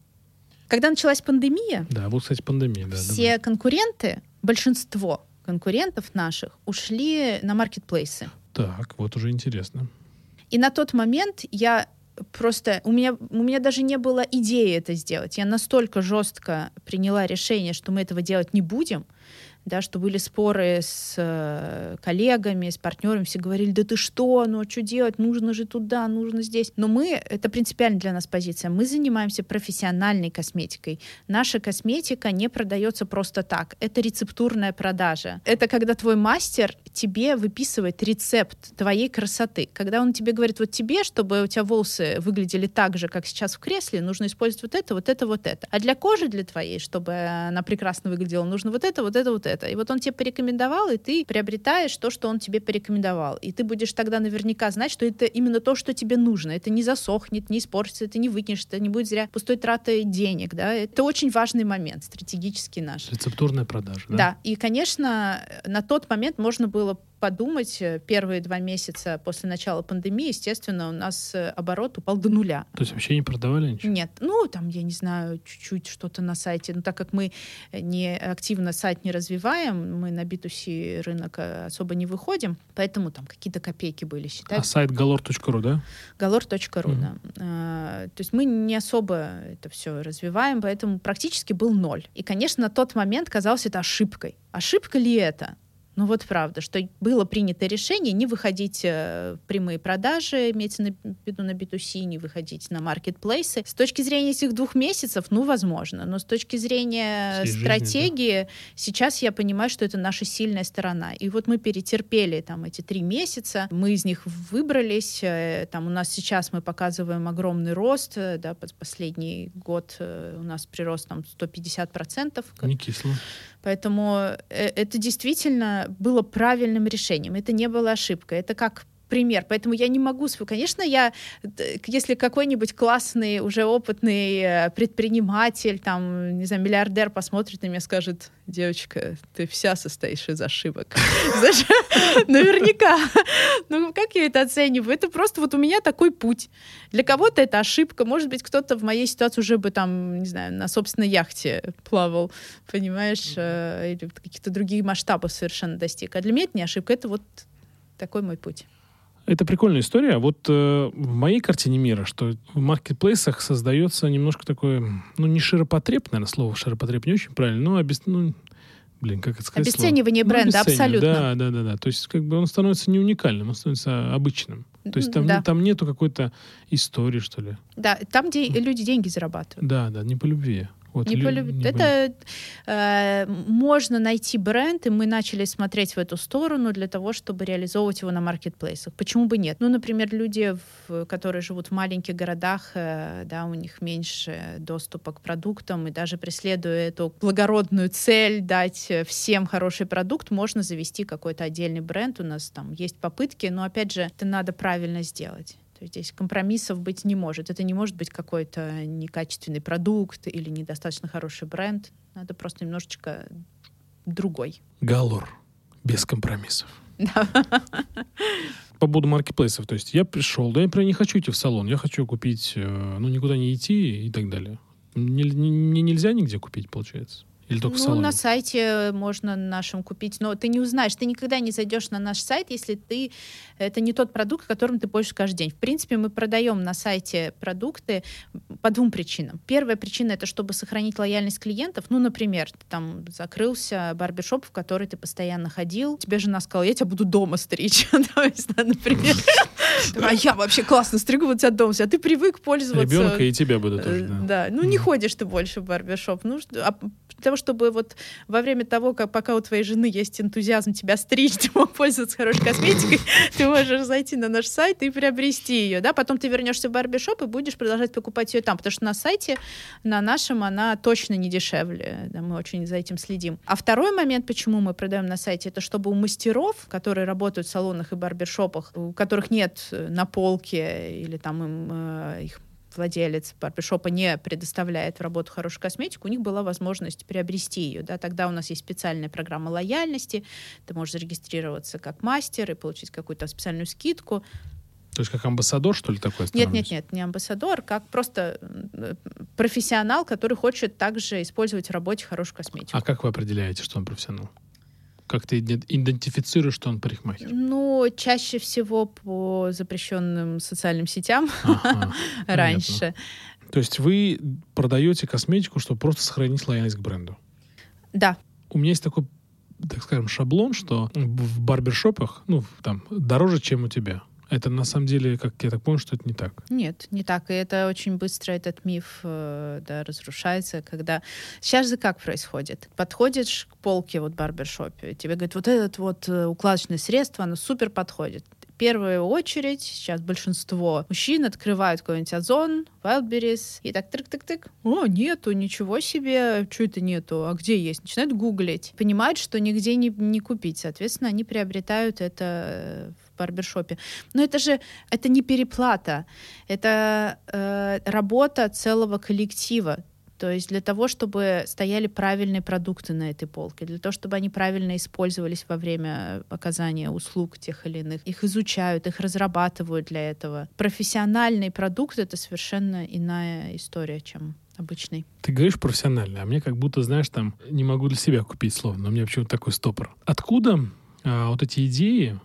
Когда началась пандемия, Да, вот, кстати, пандемия. Да, все конкуренты, большинство конкурентов наших ушли на маркетплейсы. давай. Так, вот уже интересно. И на тот момент я просто у меня у меня даже не было идеи это сделать. Я настолько жестко приняла решение, что мы этого делать не будем, да, что были споры с э, коллегами, с партнерами, все говорили, да ты что, ну а что делать, нужно же туда, нужно здесь. Но мы, это принципиально для нас позиция, мы занимаемся профессиональной косметикой. Наша косметика не продается просто так, это рецептурная продажа. Это когда твой мастер тебе выписывает рецепт твоей красоты. Когда он тебе говорит, вот тебе, чтобы у тебя волосы выглядели так же, как сейчас в кресле, нужно использовать вот это, вот это, вот это. А для кожи, для твоей, чтобы она прекрасно выглядела, нужно вот это, вот это, вот это. И вот он тебе порекомендовал, и ты приобретаешь то, что он тебе порекомендовал. И ты будешь тогда наверняка знать, что это именно то, что тебе нужно. Это не засохнет, не испортится, это не выкинешь, это не будет зря пустой тратой денег. Да? Это очень важный момент, стратегический наш. Рецептурная продажа, да? Да, и, конечно, на тот момент можно было подумать, э, первые два месяца после начала пандемии, естественно, у нас э, оборот упал до нуля. То есть вообще не продавали ничего? Нет, ну там, я не знаю, чуть-чуть что-то на сайте, но так как мы не активно сайт не развиваем, мы на B2C рынок э, особо не выходим, поэтому там какие-то копейки были, считай, А сайт galor.ru, да? galor.ru, Мгм. да. А, то есть мы не особо это все развиваем, поэтому практически был ноль. И, конечно, на тот момент казалось это ошибкой. Ошибка ли это? Ну вот правда, что было принято решение не выходить э, в прямые продажи, имеется на виду на B2C, не выходить на маркетплейсы. С точки зрения этих двух месяцев, ну, возможно, но с точки зрения Всей жизни, стратегии, сейчас я понимаю, что это наша сильная сторона. И вот мы перетерпели там эти три месяца, мы из них выбрались, э, там у нас сейчас мы показываем огромный рост, э, да, пос- последний год у нас прирост там 150%, Не кисло. Поэтому это действительно было правильным решением. Это не было ошибкой. Это как пример. Поэтому я не могу... Конечно, я, если какой-нибудь классный, уже опытный э, предприниматель, там, не знаю, миллиардер посмотрит на меня и скажет, девочка, ты вся состоишь из ошибок. Наверняка. Ну, как я это оцениваю? Это просто вот у меня такой путь. Для кого-то это ошибка. Может быть, кто-то в моей ситуации уже бы там, не знаю, на собственной яхте плавал, понимаешь, э, или каких-то других масштабов совершенно достиг. А для меня это не ошибка, это вот такой мой путь. Это прикольная история. Вот э, в моей картине мира, что в маркетплейсах создается немножко такое, ну, не широпотреб, наверное, слово широпотреб не очень правильно, но обес... ну, блин, как это сказать? слово? Обесценивание Ну, бренда, обесценивание, абсолютно. Да, да, да, да. То есть как бы он становится не уникальным, он становится обычным. То есть там, да. там нету какой-то истории, что ли. Да, там, где люди деньги зарабатывают. Да, да, не по любви. Вот, не лю- полюбит. не это э, можно найти бренд, и мы начали смотреть в эту сторону для того, чтобы реализовывать его на маркетплейсах. Почему бы нет? Ну, например, люди, в- которые живут в маленьких городах, э, да, у них меньше доступа к продуктам, и даже преследуя эту благородную цель дать э, всем хороший продукт, можно завести какой-то отдельный бренд. У нас там есть попытки, но опять же, это надо правильно сделать. То есть здесь компромиссов быть не может. Это не может быть какой-то некачественный продукт или недостаточно хороший бренд. Надо просто немножечко другой. Галор. Без компромиссов. Да. По поводу маркетплейсов. То есть я пришел, да я например, не хочу идти в салон, я хочу купить, э, ну, никуда не идти и так далее. Мне не- не- нельзя нигде купить, получается? Или только в ну, салоне? на сайте можно нашем купить, но ты не узнаешь, ты никогда не зайдешь на наш сайт, если ты это не тот продукт, которым ты пользуешься каждый день. В принципе, мы продаем на сайте продукты по двум причинам. Первая причина это чтобы сохранить лояльность клиентов. Ну, например, ты там закрылся барбершоп, в который ты постоянно ходил, тебе жена сказала, я тебя буду дома стричь. Например, а я вообще классно стригу, вот тебя дома, а ты привык пользоваться Ребенка и тебя буду Э, тоже, да. Да, ну не ходишь ты больше в барбершоп. Ну, а для того, чтобы вот во время того, как пока у твоей жены есть энтузиазм тебя стричь, ты мог пользоваться хорошей косметикой, ты можешь зайти на наш сайт и приобрести ее, да, потом ты вернешься в барбершоп и будешь продолжать покупать ее там, потому что на сайте, на нашем, она точно не дешевле, да, мы очень за этим следим. А второй момент, почему мы продаем на сайте, это чтобы у мастеров, которые работают в салонах и барбершопах, у которых нет э, на полке или там им э, их владелец барбершопа не предоставляет в работу хорошую косметику, у них была возможность приобрести ее. Да? Тогда у нас есть специальная программа лояльности, ты можешь зарегистрироваться как мастер и получить какую-то специальную скидку. То есть как амбассадор, что ли, такой Нет, нет, нет, не амбассадор, как просто э, профессионал, который хочет также использовать в работе хорошую косметику. А как вы определяете, что он профессионал? Как ты иде- идентифицируешь, что он парикмахер? Ну, чаще всего по запрещенным социальным сетям Ага, раньше. То есть вы продаете косметику, чтобы просто сохранить лояльность к бренду? Да, У меня есть такой, так скажем, шаблон, что в барбершопах, ну, там, дороже, чем у тебя. Это на самом деле, как я так понял, что это не так. Нет, не так. И это очень быстро этот миф э, да, разрушается, когда... Сейчас же как происходит? Подходишь к полке вот барбершопе, тебе говорят, вот этот вот э, укладочное средство, оно супер подходит. В первую очередь сейчас большинство мужчин открывают какой-нибудь Озон, Wildberries, и так тык-тык-тык. О, нету, ничего себе, что это нету, а где есть? Начинают гуглить. Понимают, что нигде не, не купить. Соответственно, они приобретают это э, барбершопе. Но это же, это не переплата, это э, работа целого коллектива. То есть для того, чтобы стояли правильные продукты на этой полке, для того, чтобы они правильно использовались во время оказания услуг тех или иных, их изучают, их разрабатывают для этого. Профессиональный продукт — это совершенно иная история, чем обычный. Ты говоришь профессионально, а мне как будто, знаешь, там, не могу для себя купить словно, но у меня почему-то такой стопор. Откуда а, вот эти идеи,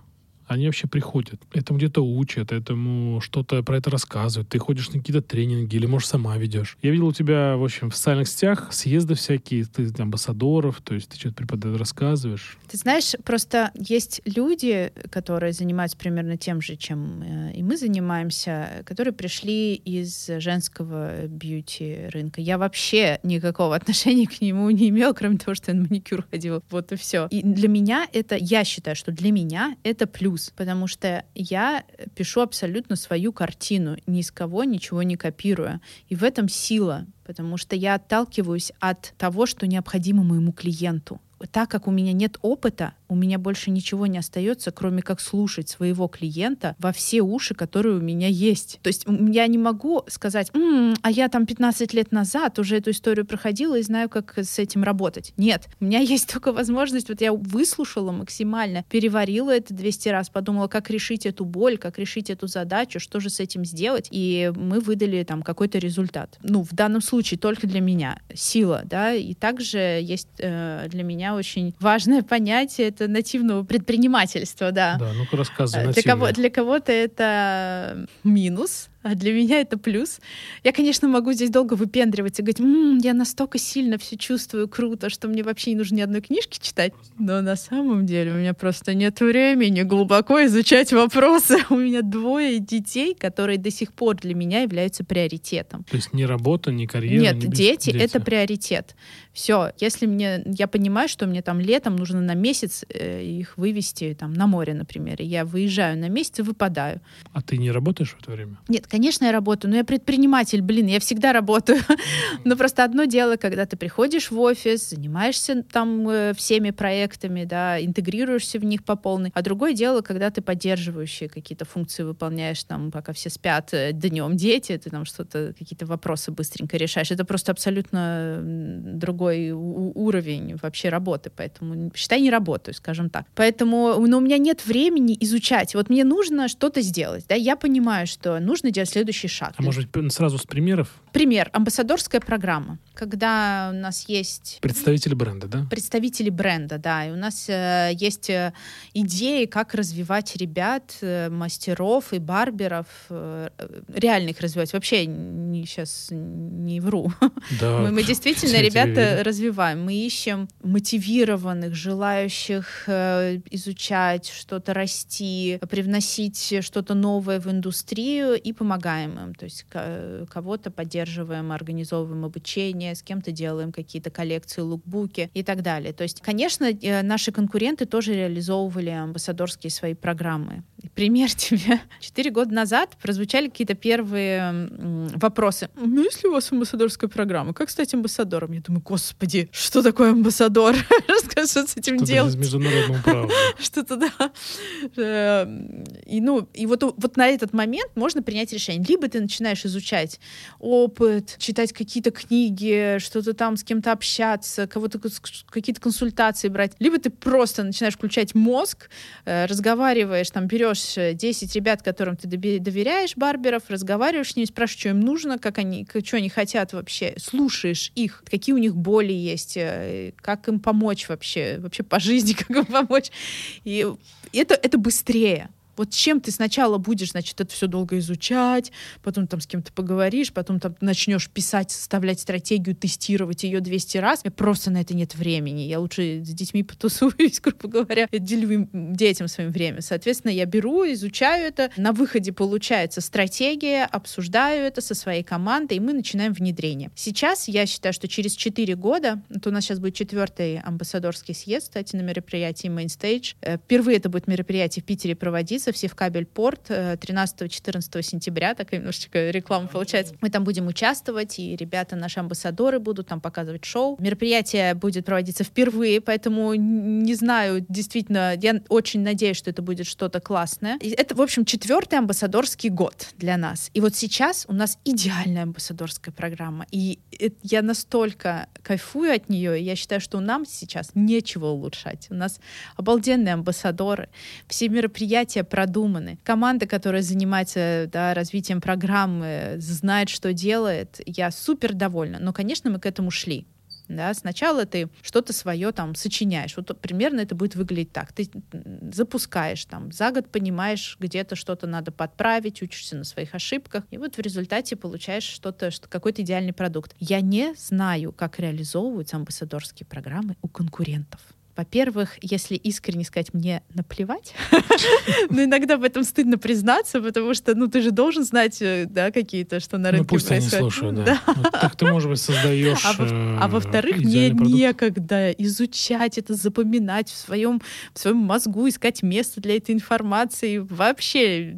они вообще приходят? Этому где-то учат, этому что-то про это рассказывают. Ты ходишь на какие-то тренинги или, может, сама ведешь. Я видел у тебя, в общем, в социальных сетях съезды всякие, ты амбассадоров, то есть ты что-то преподаешь, рассказываешь. Ты знаешь, просто есть люди, которые занимаются примерно тем же, чем э, и мы занимаемся, которые пришли из женского бьюти рынка. Я вообще никакого отношения к нему не имела, кроме того, что я на маникюр ходила. Вот и все. И для меня это, я считаю, что для меня это плюс, потому что я пишу абсолютно свою картину, ни с кого ничего не копируя. И в этом сила, потому что я отталкиваюсь от того, что необходимо моему клиенту так как у меня нет опыта, у меня больше ничего не остается, кроме как слушать своего клиента во все уши, которые у меня есть. То есть я не могу сказать, «М, а я там 15 лет назад уже эту историю проходила и знаю, как с этим работать. Нет, у меня есть только возможность, вот я выслушала максимально, переварила это 200 раз, подумала, как решить эту боль, как решить эту задачу, что же с этим сделать, и мы выдали там какой-то результат. Ну, в данном случае только для меня сила, да, и также есть э, для меня очень важное понятие это нативного предпринимательства, да. Да, ну-ка рассказывай. Э, Для, кого, для кого-то это минус, а для меня это плюс. Я, конечно, могу здесь долго выпендриваться и говорить, М, я настолько сильно все чувствую круто, что мне вообще не нужно ни одной книжки читать. Но на самом деле у меня просто нет времени глубоко изучать вопросы. У меня двое детей, которые до сих пор для меня являются приоритетом. То есть ни работа, ни карьера? Нет, ни бис- дети, это приоритет. Все, если мне, я понимаю, что мне там летом нужно на месяц э, их вывести там на море, например, и я выезжаю на месяц и выпадаю. А ты не работаешь в это время? Нет, конечно, я работаю, но я предприниматель, блин, я всегда работаю. Но просто одно дело, когда ты приходишь в офис, занимаешься там э, всеми проектами, да, интегрируешься в них по полной, а другое дело, когда ты поддерживающие какие-то функции выполняешь, там, пока все спят днем дети, ты там что-то, какие-то вопросы быстренько решаешь. Это просто абсолютно м, другой уровень вообще работы, поэтому считай не работаю, скажем так. Поэтому, но у меня нет времени изучать. Вот мне нужно что-то сделать, да, я понимаю, что нужно делать следующий шаг. А может быть, сразу с примеров? Пример. Амбассадорская программа. Когда у нас есть Представители бренда, да? представители бренда, да, и у нас э, есть э, идеи, как развивать ребят, э, мастеров и барберов, э, реальных развивать. Вообще не, сейчас не вру. Да. Мы, мы действительно ребята развиваем. Мы ищем мотивированных, желающих э, изучать, что-то расти, привносить что-то новое в индустрию и помогаем им. То есть ко- кого-то поддерживаем, организовываем обучение, с кем-то делаем какие-то коллекции, лукбуки и так далее. То есть, конечно, э, наши конкуренты тоже реализовывали амбассадорские свои программы. Пример тебе. Четыре года назад прозвучали какие-то первые вопросы. «Ну, Есть ли у вас амбассадорская программа? Как стать амбассадором? Я думаю, господи, что такое амбассадор? Расскажи, что с этим Что-то делать? международного права. Что-то, да. Э, И, ну, и вот, вот на этот момент можно принять решение. Либо ты начинаешь изучать опыт, читать какие-то книги, что-то там с кем-то общаться, кого-то какие-то консультации брать. Либо ты просто начинаешь включать мозг, э, разговариваешь, там берешь э, 10 ребят, которым ты доверяешь, барберов, разговариваешь с ними, спрашиваешь, что им нужно, как они, что они хотят вообще, слушаешь их, какие у них боли есть, э, как им помочь вообще, вообще по жизни, как им помочь. И это, это быстрее. Вот чем ты сначала будешь, значит, это все долго изучать, потом там с кем-то поговоришь, потом там начнешь писать, составлять стратегию, тестировать ее 200 раз. И просто на это нет времени. Я лучше с детьми потусуюсь, грубо говоря, делю детям своим время. Соответственно, я беру, изучаю это, на выходе получается стратегия, обсуждаю это со своей командой, и мы начинаем внедрение. Сейчас я считаю, что через 4 года, это у нас сейчас будет четвертый амбассадорский съезд, кстати, на мероприятии Mainstage. Э, Впервые это будет мероприятие в Питере проводиться, в Севкабель порт, 13-14 сентября, такая немножечко реклама получается. Мы там будем участвовать, и ребята, наши амбассадоры будут там показывать шоу. Мероприятие будет проводиться впервые, поэтому не знаю, действительно, я очень надеюсь, что это будет что-то классное. И это, в общем, четвертый амбассадорский год для нас. И вот сейчас у нас идеальная амбассадорская программа. И э- я настолько кайфую от нее, и я считаю, что нам сейчас нечего улучшать. У нас обалденные амбассадоры, все мероприятия продуманы. Команда, которая занимается да, развитием программы, знает, что делает. Я супер довольна. Но, конечно, мы к этому шли. Да, сначала ты что-то свое там сочиняешь. Вот примерно это будет выглядеть так. Ты запускаешь там, за год понимаешь, где-то что-то надо подправить, учишься на своих ошибках, и вот в результате получаешь что-то, что, какой-то идеальный продукт. Я не знаю, как реализовываются амбассадорские программы у конкурентов. Во-первых, если искренне сказать, мне наплевать, но иногда в этом стыдно признаться, потому что, ну, ты же должен знать, э, да, какие-то, что на Ну рынке пусть они происходит. слушают, да. Вот так ты, может быть, создаешь А, э, а во-вторых, мне некогда изучать это, запоминать в своем, своем мозгу, искать место для этой информации. Вообще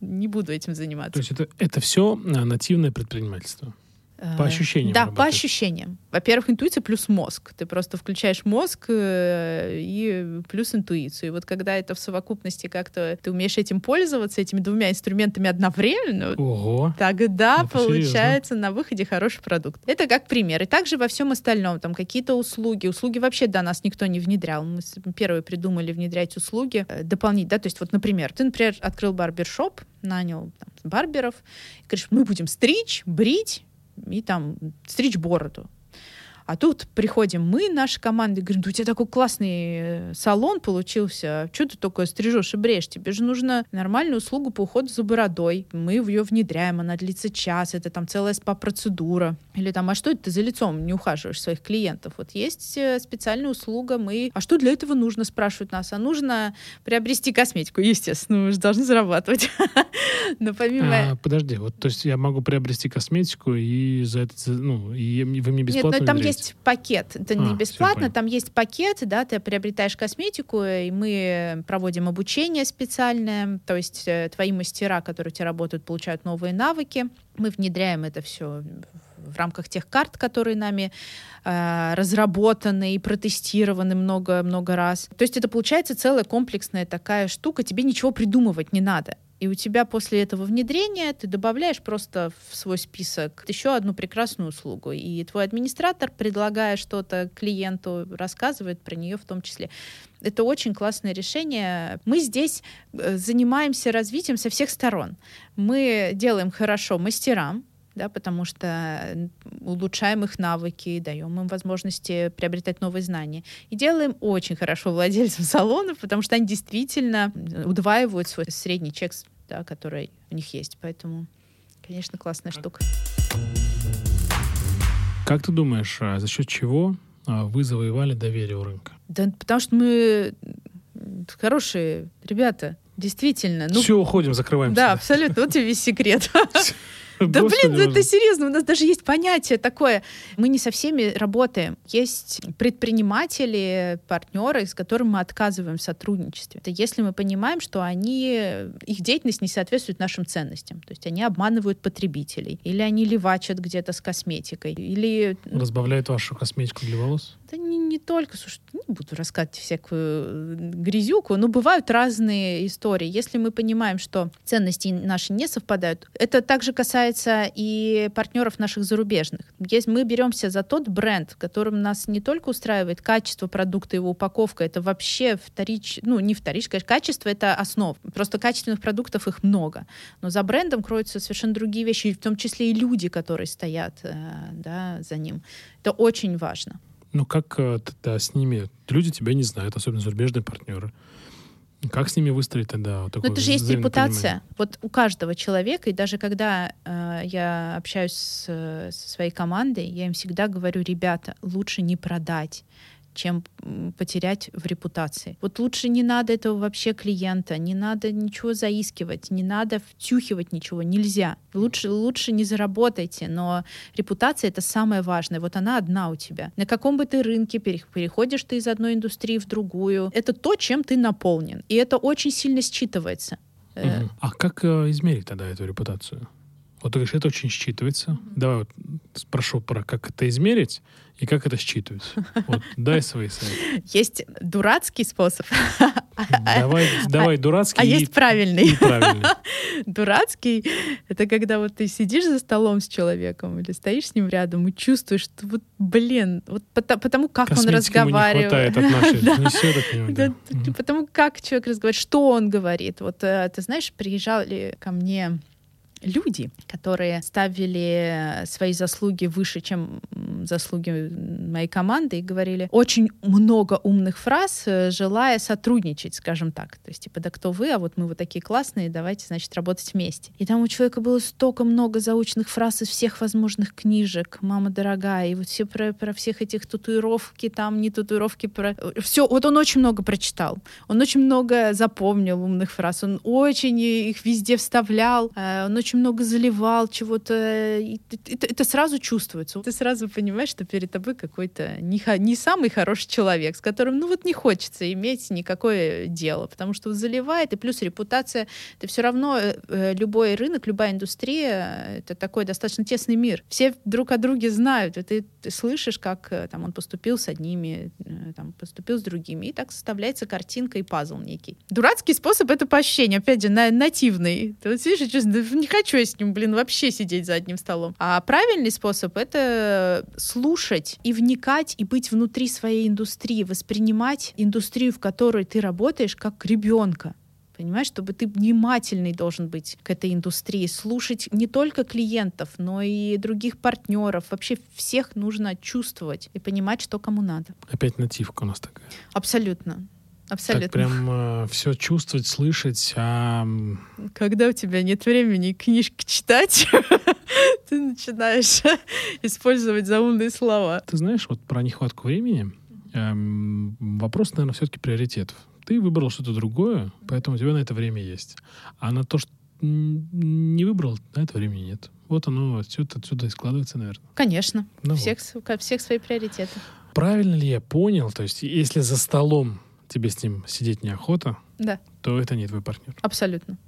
не буду этим заниматься. То есть это, это все нативное предпринимательство. По Э, ощущениям Да, по работает. ощущениям. Во-первых, интуиция плюс мозг. Ты просто включаешь мозг э, и плюс интуицию. И вот когда это в совокупности как-то ты умеешь этим пользоваться, этими двумя инструментами одновременно, Ого. тогда серьезно. получается на выходе хороший продукт. Это как пример. И также во всем остальном, там какие-то услуги. Услуги вообще до нас никто не внедрял. Мы первые придумали внедрять услуги, э, дополнить, да, то есть вот, например, ты, например, открыл барбершоп, нанял там, барберов, и говоришь, мы будем стричь, брить и там стричь бороду. А тут приходим мы, наша команда, и говорим, да у тебя такой классный э, салон получился, что ты только стрижешь и бреешь? Тебе же нужно нормальную услугу по уходу за бородой. Мы ее внедряем, она длится час, это там целая спа-процедура. Или там, а что это ты за лицом не ухаживаешь своих клиентов? Вот есть э, специальная услуга, мы... А что для этого нужно, спрашивают нас? А нужно приобрести косметику, естественно, мы же должны зарабатывать. Но помимо... А, подожди, вот то есть я могу приобрести косметику и за это, ну, и вы мне бесплатно Нет, но там внедряете? Есть пакет. Это А, не бесплатно, там есть пакет, да, ты приобретаешь косметику, и мы проводим обучение специальное, то есть э, твои мастера, которые у тебя работают, получают новые навыки. Мы внедряем это все в рамках тех карт, которые нами э, разработаны и протестированы много-много раз. То есть это получается целая комплексная такая штука, тебе ничего придумывать не надо. И у тебя после этого внедрения ты добавляешь просто в свой список еще одну прекрасную услугу. И твой администратор, предлагая что-то клиенту, рассказывает про нее в том числе. Это очень классное решение. Мы здесь э, занимаемся развитием со всех сторон. Мы делаем хорошо мастерам, да, потому что улучшаем их навыки, даем им возможности приобретать новые знания. И делаем очень хорошо владельцам салонов, потому что они действительно удваивают свой средний чек, да, который у них есть. Поэтому, конечно, классная штука. Как ты думаешь, а за счет чего а, вы завоевали доверие у рынка? Да, потому что мы хорошие ребята, действительно. Ну, Все, уходим, закрываемся. да, абсолютно. Вот тебе весь секрет. Да блин, это боже. серьезно, у нас даже есть понятие такое. Мы не со всеми работаем. Есть предприниматели, партнеры, с которыми мы отказываем в сотрудничестве. Это если мы понимаем, что они, их деятельность не соответствует нашим ценностям. То есть они обманывают потребителей, или они левачат где-то с косметикой, или... ну, Разбавляет вашу косметику для волос? Да не, не только, слушай, не буду рассказывать всякую грязюку, но бывают разные истории. Если мы понимаем, что ценности наши не совпадают, это также касается и партнеров наших зарубежных. Если мы беремся за тот бренд, которым нас не только устраивает качество продукта, его упаковка, это вообще вторич, ну не вторич, конечно, качество это основа. Просто качественных продуктов их много. Но за брендом кроются совершенно другие вещи, в том числе и люди, которые стоят э, да, за ним. Это очень важно. Ну, как э, тогда с ними? Люди тебя не знают, особенно зарубежные партнеры. Как с ними выстроить тогда вот Ну, это же есть репутация. Вот у каждого человека, и даже когда э, я общаюсь с, э, со своей командой, я им всегда говорю, ребята, лучше не продать, чем потерять в репутации. Вот лучше не надо этого вообще клиента, не надо ничего заискивать, не надо втюхивать ничего, нельзя. Лучше, лучше не заработайте, но репутация — это самое важное. Вот она одна у тебя. На каком бы ты рынке пере- переходишь ты из одной индустрии в другую, это то, чем ты наполнен. И это очень сильно считывается. Мгм. А как э, измерить тогда эту репутацию? Вот ты говоришь, это очень считывается. Давай вот спрошу про как это измерить и как это считывать. Вот, дай свои советы. Есть дурацкий способ, Давай, давай дурацкий а и, есть правильный. и правильный. Дурацкий — это когда вот ты сидишь за столом с человеком или стоишь с ним рядом и чувствуешь, что вот, блин, вот пото- потому как он ему не разговаривает. хватает от нашей. Да. От него, Да, да. Потому как человек разговаривает, что он говорит. Вот э, ты знаешь, приезжали ко мне люди, которые ставили свои заслуги выше, чем заслуги моей команды, и говорили очень много умных фраз, э, желая сотрудничать, скажем так. То есть, типа, да кто вы, а вот мы вот такие классные, давайте, значит, работать вместе. И там у человека было столько много заученных фраз из всех возможных книжек, мама дорогая, и вот все про, про всех этих татуировки, там не татуировки, про... Все, вот он очень много прочитал. Он очень много запомнил умных фраз, он очень их везде вставлял, э, он очень много заливал чего-то. Это, это сразу чувствуется. Ты сразу понимаешь, что перед тобой какой-то не, не самый хороший человек, с которым, ну вот не хочется иметь никакое дело, потому что заливает, и плюс репутация. Это все равно э, э, любой рынок, любая индустрия, э, это такой достаточно тесный мир. Все друг о друге знают, и ты, ты слышишь, как там он поступил с одними, там поступил с другими, и так составляется картинка и пазл некий. Дурацкий способ — это по опять же, на, нативный. Ты вот сидишь и чувствуешь, «Да не хочу я с ним, блин, вообще сидеть за одним столом. А правильный способ — это слушать и вникать, и быть внутри своей индустрии, воспринимать индустрию, в которой ты работаешь, как ребенка. Понимаешь, чтобы ты внимательный должен быть к этой индустрии, слушать не только клиентов, но и других партнеров. Вообще всех нужно чувствовать и понимать, что кому надо. Опять нативка у нас такая. Абсолютно. Абсолютно. Так прям э, все чувствовать, слышать, а Когда у тебя нет времени книжки читать, ты начинаешь использовать заумные слова. ты знаешь, вот про нехватку времени эм, вопрос, наверное, все-таки приоритетов. Ты выбрал что-то другое, поэтому у тебя на это время есть. А на то, что не выбрал, на это времени нет. Вот оно отсюда, отсюда и складывается, наверное. Конечно. Ну всех, ко- всех свои приоритеты. Правильно ли я понял? То есть, если за столом тебе с ним сидеть неохота, Да, то это не твой партнер. абсолютно.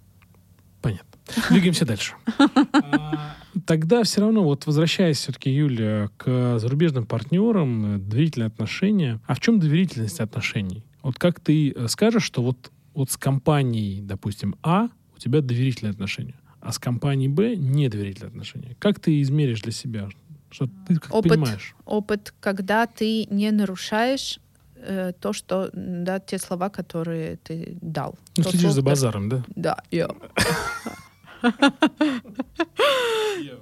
Понятно. Двигаемся дальше. А, Тогда все равно, вот возвращаясь все-таки, Юля, к зарубежным партнерам, э, доверительные отношения. А в чем доверительность отношений? Вот как ты э, скажешь, что вот, вот с компанией, допустим, А у тебя доверительные отношения, а с компанией Б недоверительные отношения? Как ты измеришь для себя? Что ты как Опыт. понимаешь? Опыт, когда ты не нарушаешь э, то, что, да, те слова, которые ты дал. Ну, То следишь за слово, базаром, да? Да, я.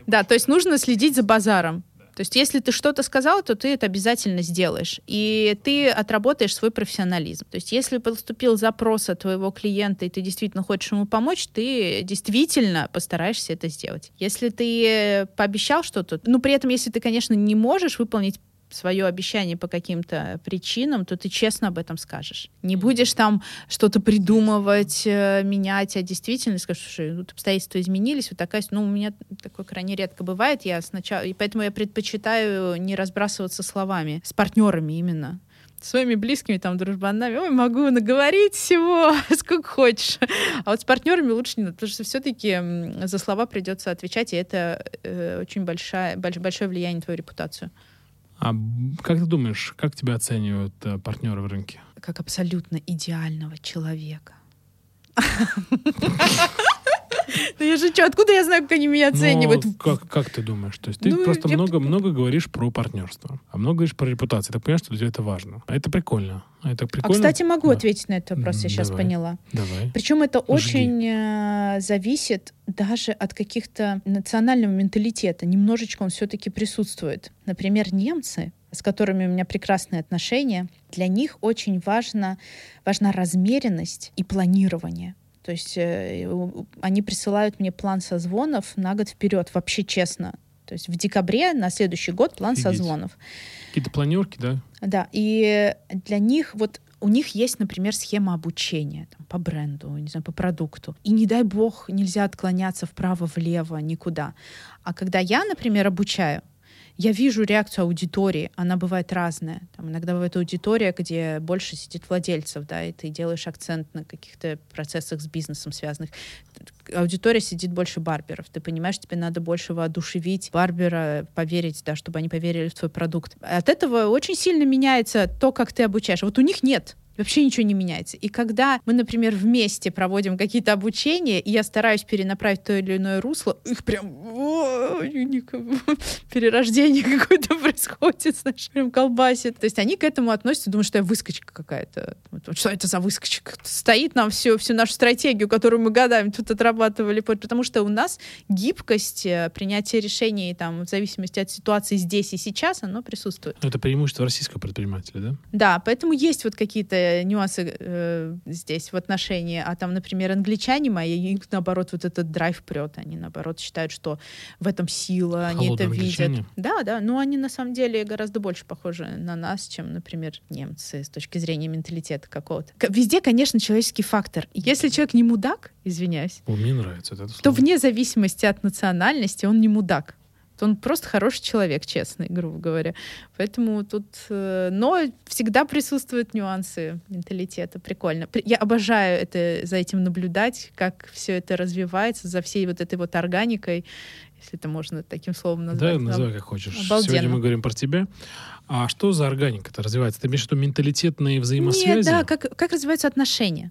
Да, то есть нужно следить за базаром. То есть если ты что-то сказал, то ты это обязательно сделаешь. И ты отработаешь свой профессионализм. То есть если поступил запрос от твоего клиента, и ты действительно хочешь ему помочь, ты действительно постараешься это сделать. Если ты пообещал что-то, ну при этом, если ты, конечно, не можешь выполнить свое обещание по каким-то причинам, то ты честно об этом скажешь. Не будешь там что-то придумывать, э, менять, а действительно скажешь, слушай, вот обстоятельства изменились, вот такая, ну, у меня такое крайне редко бывает, я сначала, и поэтому я предпочитаю не разбрасываться словами, с партнерами именно, своими близкими, там, дружбанами, ой, могу наговорить всего, сколько хочешь. А вот с партнерами лучше не надо, потому что все-таки за слова придется отвечать, и это э, очень большая, больш- большое влияние на твою репутацию. А как ты думаешь, как тебя оценивают э, партнеры в рынке? как абсолютно идеального человека. Ну я же что, откуда я знаю, как они меня оценивают? Ну, как, как ты думаешь? То есть ты Ну, просто я много, много говоришь про партнерство, а много говоришь про репутацию. Так понимаю, что для тебя это важно. А это прикольно. А это А, прикольно. кстати, могу Да. ответить на этот вопрос, я М, сейчас давай. поняла. Давай. Причем это Жги. очень э, зависит даже от каких-то национального менталитета. Немножечко он все-таки присутствует. Например, немцы, с которыми у меня прекрасные отношения, для них очень важно, важна размеренность и планирование. То есть э, они присылают мне план созвонов на год вперед, вообще честно. То есть в декабре на следующий год план Офигеть. созвонов. Какие-то планерки, да? Да, и для них вот у них есть, например, схема обучения там, по бренду, не знаю, по продукту. И не дай бог нельзя отклоняться вправо-влево никуда. А когда я, например, обучаю, я вижу реакцию аудитории, она бывает разная. Там иногда бывает аудитория, где больше сидит владельцев, да, и ты делаешь акцент на каких-то процессах с бизнесом связанных. Аудитория сидит больше барберов. Ты понимаешь, тебе надо больше воодушевить барбера, поверить, да, чтобы они поверили в твой продукт. От этого очень сильно меняется то, как ты обучаешь. Вот у них нет. Вообще ничего не меняется. И когда мы, например, вместе проводим какие-то обучения, и я стараюсь перенаправить то или иное русло, их прям перерождение какое-то происходит, знаешь, прям колбасит. То есть они к этому относятся, думают, что я выскочка какая-то. Что это за выскочка? Стоит нам всю, всю нашу стратегию, которую мы годами тут отрабатывали, потому что у нас гибкость э, принятия решений там, в зависимости от ситуации здесь и сейчас, оно присутствует. Это преимущество российского предпринимателя, да? Да, поэтому есть вот какие-то нюансы э, здесь в отношении, а там, например, англичане мои, их наоборот вот этот драйв прет, они наоборот считают, что в этом сила, они это видят. Да, да, но они на самом деле гораздо больше похожи на нас, чем, например, немцы с точки зрения менталитета какого-то. Везде, конечно, человеческий фактор. Если человек не мудак, извиняюсь, О, мне нравится это то слово. вне зависимости от национальности он не мудак. Он просто хороший человек, честный, грубо говоря. Поэтому тут... э, но всегда присутствуют нюансы менталитета. Прикольно. При- Я обожаю это, за этим наблюдать, как все это развивается, за всей вот этой вот органикой, если это можно таким словом назвать. Да, называй как хочешь. Обалденно. Сегодня мы говорим про тебя. А что за органика-то развивается? Ты имеешь в виду менталитетные взаимосвязи? Нет, да, как, как развиваются отношения.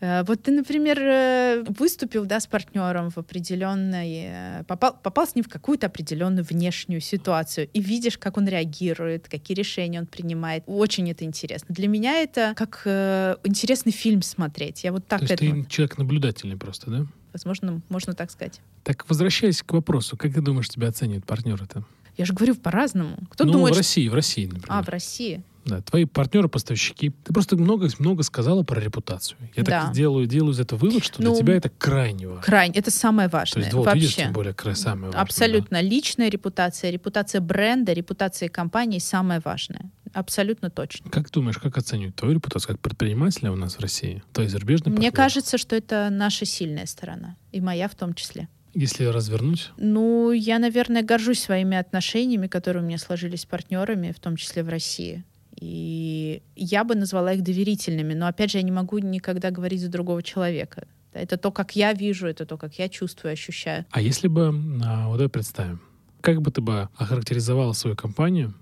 Э, вот ты, например, э, выступил да, с партнером в определенной, э, попал, попал с ним в какую-то определенную внешнюю ситуацию и видишь, как он реагирует, какие решения он принимает. Очень это интересно. Для меня это как э, интересный фильм смотреть. Я вот так То есть ты человек наблюдательный просто, да? Возможно, можно так сказать. Так, возвращаясь к вопросу, как ты думаешь, тебя оценивают партнеры-то? Я же говорю по-разному. Кто ну, думает, в что- России, в России, например. А, в России. Да, твои партнеры, поставщики. Ты просто много, много сказала про репутацию. Я Да. так делаю, делаю из этого вывод, что Ну, для тебя это крайне важно. Крайне. Это самое То важное. есть, вот, вообще. видишь, тем более, край самое важное. Абсолютно. Личная репутация, репутация бренда, репутация компании самое важное. Абсолютно точно. да. Как думаешь, как оценивают твою репутацию как предпринимателя у нас в России? То есть зарубежный Мне партнер? кажется, что это наша сильная сторона. И моя в том числе. Если развернуть, Ну, я, наверное, горжусь своими отношениями, которые у меня сложились с партнерами, в том числе в России. И я бы назвала их доверительными, но опять же, я не могу никогда говорить за другого человека. Это то, как я вижу, это то, как я чувствую, ощущаю. а если бы, а, вот давай представим, как бы ты бы охарактеризовала свою компанию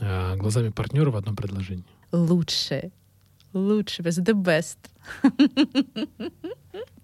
а, глазами партнера в одном предложении? Лучше. Лучше. The best.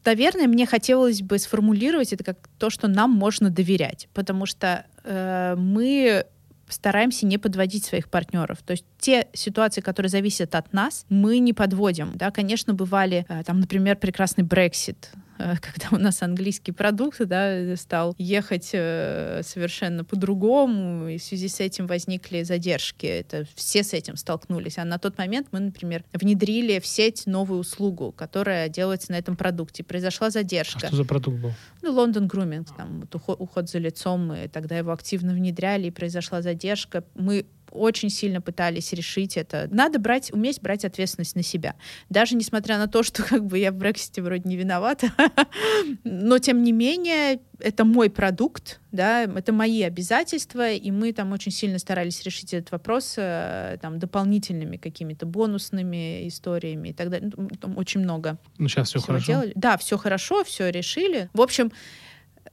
Наверное, мне хотелось бы сформулировать это как то, что нам можно доверять, потому что э, мы стараемся не подводить своих партнеров. То есть те ситуации, которые зависят от нас, мы не подводим. Да, конечно, бывали, э, там, например, прекрасный э, когда у нас английский продукт да, стал ехать э, совершенно по-другому, и в связи с этим возникли задержки. Это все с этим столкнулись. А на тот момент мы, например, внедрили в сеть новую услугу, которая делается на этом продукте. Произошла А задержка. что за продукт был? Ну, Лондон Груминг, там вот уход, уход за лицом, мы тогда его активно внедряли, и произошла задержка. Мы очень сильно пытались решить это. Надо брать, уметь брать ответственность на себя. Даже несмотря на то, что как бы я в Брексите вроде не виновата, но тем не менее это мой продукт, да, это мои обязательства, и мы там очень сильно старались решить этот вопрос э, там дополнительными какими-то бонусными историями и так далее. Ну, Там очень много Ну, сейчас все хорошо. делали. Да, все хорошо, все решили. В общем,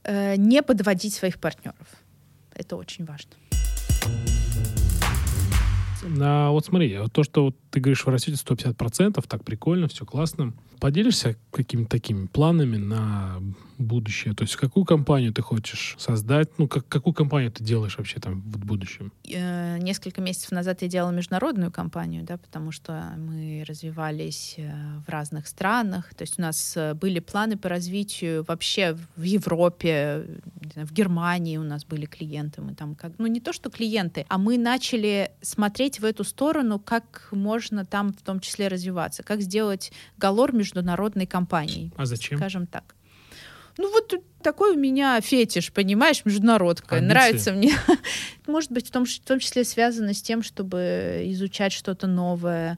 э, не подводить своих партнеров. Это очень важно. На, вот смотри, то, что вот ты говоришь, вы растете 150%, так прикольно, все классно. Поделишься какими-то такими планами на будущее? То есть какую компанию ты хочешь создать? Ну, как, какую компанию ты делаешь вообще там в будущем? Э, Несколько месяцев назад я делала международную компанию, да, потому что мы развивались э, в разных странах. То есть у нас э, были планы по развитию вообще в Европе, в Германии у нас были клиенты. Мы там как, ну не то что клиенты, а мы начали смотреть в эту сторону, как можно там в том числе развиваться, как сделать галор международной компанией. А зачем? скажем так. Ну вот такой у меня фетиш, понимаешь, международка. Амбиции? Нравится мне. Может быть, в том, в том числе связано с тем, чтобы изучать что-то новое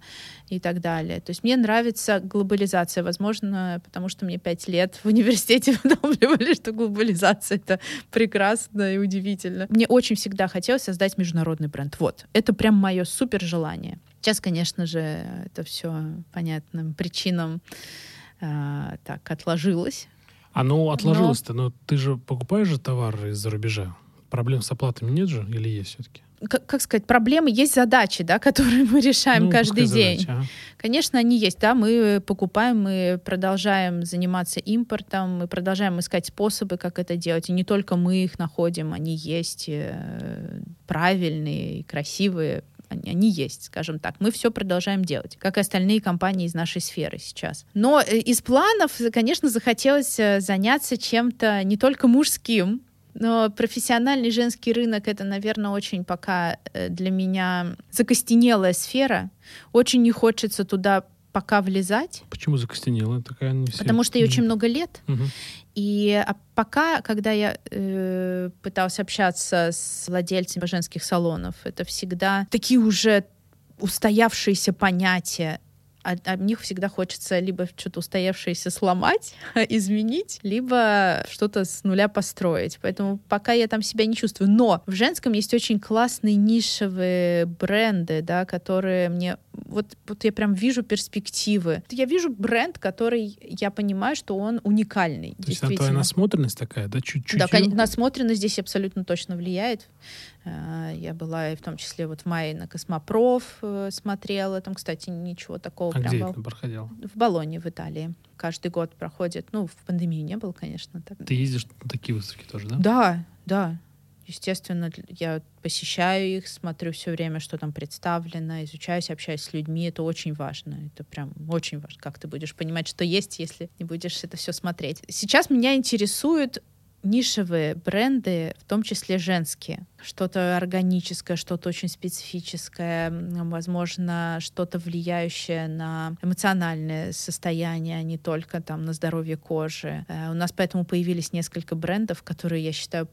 и так далее. То есть мне нравится глобализация, возможно, потому что мне пять лет в университете выдумывали, что глобализация — это прекрасно и удивительно. Мне очень всегда хотелось создать международный бренд. Вот. Это прям мое супер желание. Сейчас, конечно же, это все понятным причинам э, так отложилось. А ну, отложилось-то, но ты же покупаешь же товары из-за рубежа. Проблем с оплатами нет же или есть все-таки? Как, как сказать, проблемы есть задачи, да, которые мы решаем Ну, каждый день. задача, ага. Конечно, они есть, да, мы покупаем, мы продолжаем заниматься импортом, мы продолжаем искать способы, как это делать. И не только мы их находим, они есть э, правильные, красивые, они, они есть, скажем так. Мы все продолжаем делать, как и остальные компании из нашей сферы сейчас. Но э, из планов, конечно, захотелось э, заняться чем-то не только мужским, но профессиональный женский рынок это, наверное, очень пока э, для меня закостенелая сфера. Очень не хочется туда пока влезать, Почему закостенела? Такая не все... потому что ей очень много лет. Мгм. И а пока, когда я э, пыталась общаться с владельцами женских салонов, это всегда такие уже устоявшиеся понятия. А, а них всегда хочется либо что-то устоявшееся сломать, изменить, либо что-то с нуля построить. Поэтому пока я там себя не чувствую. Но в женском есть очень классные нишевые бренды, да, которые мне вот, вот я прям вижу перспективы. Я вижу бренд, который я понимаю, что он уникальный. То есть твоя насмотренность такая, да, чуть-чуть? Да, конечно, насмотренность здесь абсолютно точно влияет. Э, я была и в том числе вот в мае на Космопроф э, смотрела. Там, кстати, ничего такого. А прям где это проходил? В Болоне, в Италии. Каждый год проходит. Ну, в пандемию не было, конечно. Так. Ты ездишь на такие выставки тоже, да? Да, да. Естественно, я посещаю их, смотрю все время, что там представлено, изучаюсь, общаюсь с людьми. Это очень важно. Это прям очень важно, как ты будешь понимать, что есть, если не будешь это все смотреть. Сейчас меня интересуют нишевые бренды, в том числе женские. Что-то органическое, что-то очень специфическое, возможно, что-то влияющее на эмоциональное состояние, а не только там на здоровье кожи. Э, у нас поэтому появились несколько брендов, которые, я считаю,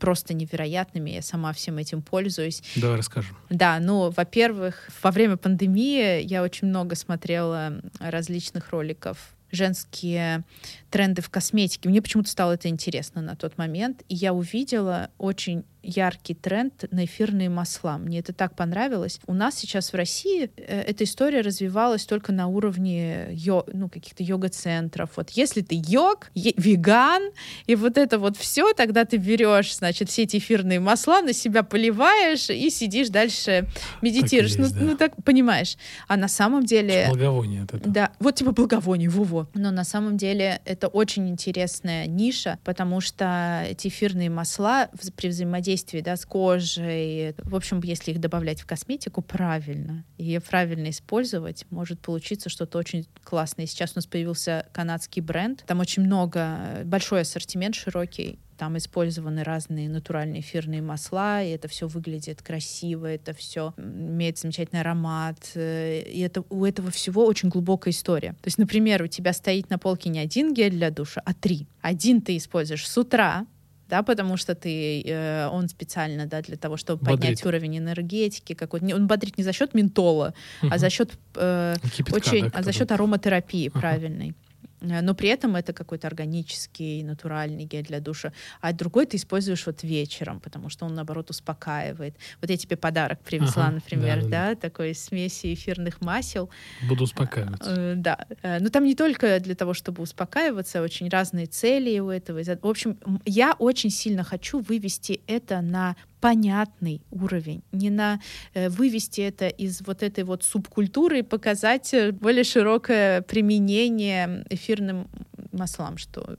просто невероятными. Я сама всем этим пользуюсь. Давай расскажем. Да, ну, во-первых, во время пандемии я очень много смотрела различных роликов женские тренды в косметике. Мне почему-то стало это интересно на тот момент, и я увидела очень яркий тренд на эфирные масла. Мне это так понравилось. У нас сейчас в России э, эта история развивалась только на уровне йо, ну, каких-то йога-центров. Вот если ты йог, веган, и вот это вот все, тогда ты берешь, значит, все эти эфирные масла, на себя поливаешь и сидишь дальше, медитируешь. есть, ну, да. ну, так понимаешь. А на самом деле... Благовоние от этого. Да, вот типа благовоний, во-во. Но на самом деле это очень интересная ниша, потому что эти эфирные масла при взаимодействии да, с кожей, в общем, если их добавлять в косметику правильно, и правильно использовать, может получиться что-то очень классное. Сейчас у нас появился канадский бренд, там очень много, большой ассортимент широкий, там использованы разные натуральные эфирные масла, и это все выглядит красиво, это все имеет замечательный аромат, э, и это у этого всего очень глубокая история. То есть, например, у тебя стоит на полке не один гель для душа, а три. Один ты используешь с утра, да, потому что ты, э, он специально, да, для того, чтобы Бодрит. поднять уровень энергетики какой-то. Не- Он бодрит не за счет ментола, а Мгм. за счет э, Кипятка, очень, да, а за счет ароматерапии Ага. правильной. Э, Но при этом это какой-то органический, натуральный гель для душа. А другой ты используешь вот вечером, потому что он, наоборот, успокаивает. Вот я тебе подарок привезла, Ага, например, да-да-да. да, такой смеси эфирных масел. Буду успокаиваться. Э, Да. Э, Но там не только для того, чтобы успокаиваться, очень разные цели у этого. В общем, я очень сильно хочу вывести это на понятный уровень, не на э, вывести это из вот этой вот субкультуры и показать э, более широкое применение эфирным маслам, что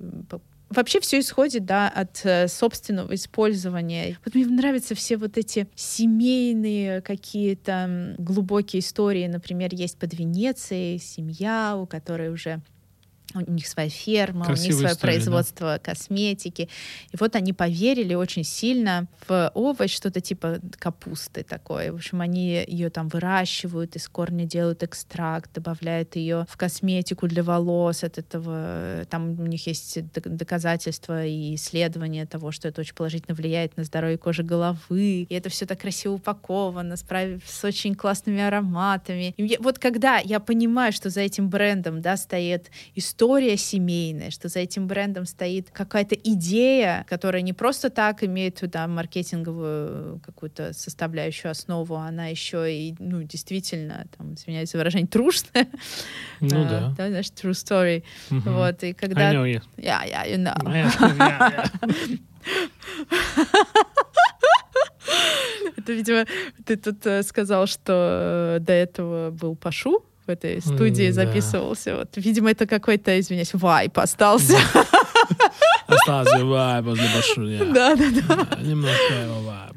Вообще все исходит, да, от э, собственного использования. Вот мне нравятся все вот эти семейные какие-то глубокие истории. Например, есть под Венецией семья, у которой уже у них своя ферма, у Красивая них свое история, да. производство косметики. И вот они поверили очень сильно в овощ, что-то типа капусты такое. В общем, они ее там выращивают, из корня делают экстракт, добавляют ее в косметику для волос. От этого там у них есть доказательства и исследования того, что это очень положительно влияет на здоровье кожи головы. И это все так красиво упаковано, с, с очень классными ароматами. И вот когда я понимаю, что за этим брендом да, стоит история семейная, что за этим брендом стоит какая-то идея, которая не просто так имеет да, маркетинговую какую-то составляющую основу, она еще и, ну, действительно, там, извиняюсь за выражение, трушная. Ну А, да. Да, знаешь, true story. Мгм. Вот, и I когда... know, yeah. Yeah, yeah, you know. Yeah, yeah, yeah. Это, видимо, ты тут э, сказал, что э, до этого был Пашу в этой студии да. записывался. Вот, видимо, это какой-то, извиняюсь, вайп остался. Остался вайб возле yeah. Да, да, да. Да, Немножко его да.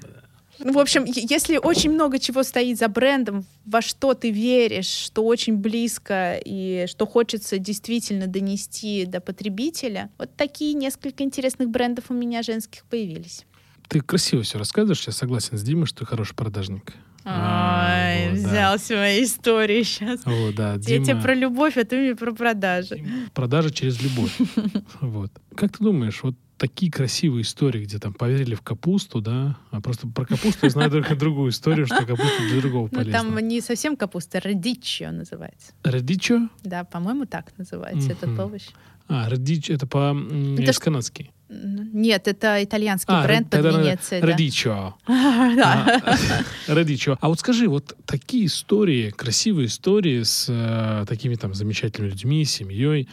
Ну, В общем, если очень много чего стоит за брендом, во что ты веришь, что очень близко и что хочется действительно донести до потребителя, вот такие несколько интересных брендов у меня женских появились. Ты красиво все рассказываешь, я согласен с Димой, что ты хороший продажник. Ай, А, вот, да. взял свои истории сейчас. Вот, да, Я Дима, тебе про любовь, а ты мне про продажи. продажа через любовь. Вот. Как ты думаешь, вот такие красивые истории, где там поверили в капусту, да, а просто про капусту я знаю только другую историю, что капуста для другого Ну, там полезна. не совсем капуста, радичо называется. Радичо? Да, по-моему, так называется этот овощ. А, радич, это по Это ж- канадски Нет, это итальянский А, бренд под Венецией. Радичо. А, Радичо. А вот скажи, вот такие истории, красивые истории с э, такими там замечательными людьми, семьей,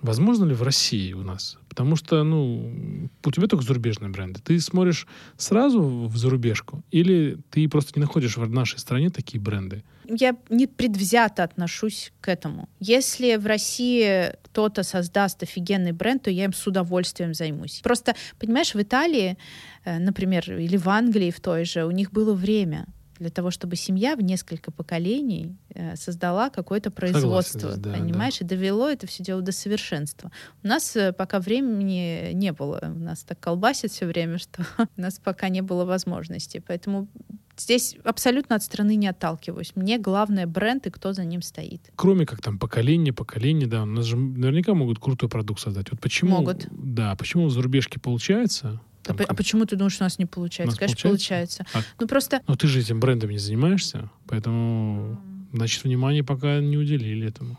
возможно ли в России у нас? Потому что, ну, у тебя только зарубежные бренды. Ты смотришь сразу в зарубежку или ты просто не находишь в нашей стране такие бренды? Я не предвзято отношусь к этому. Если в России кто-то создаст офигенный бренд, то я им с удовольствием займусь. Просто, понимаешь, в Италии, э, например, или в Англии в той же, у них было время для того, чтобы семья в несколько поколений э, создала какое-то производство, здесь, да, понимаешь, и довело это все дело до совершенства. У нас э, пока времени не было, у нас так колбасит все время, что у нас пока не было возможности, поэтому здесь абсолютно от страны не отталкиваюсь. Мне главное бренд и кто за ним стоит. Кроме как там поколение, поколение, да, у нас же наверняка могут крутой продукт создать. Вот почему... Могут. Да, почему в зарубежке получается? А, Там а как- почему ты думаешь, у нас не получается? Нас Конечно, получается? получается. А- Ну просто Но ты же этим брендом не занимаешься, поэтому, значит, внимания пока не уделили этому.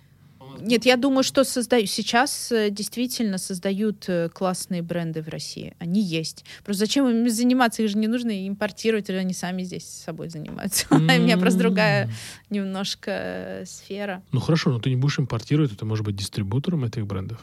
Нет, я думаю, что создаю. Сейчас э, действительно создают э, классные бренды в России. Они есть. Просто зачем им заниматься? Их же не нужно импортировать, или они сами здесь с собой занимаются. У меня просто другая немножко э, сфера. Ну хорошо, но ты не будешь импортировать, это может быть дистрибутором этих брендов.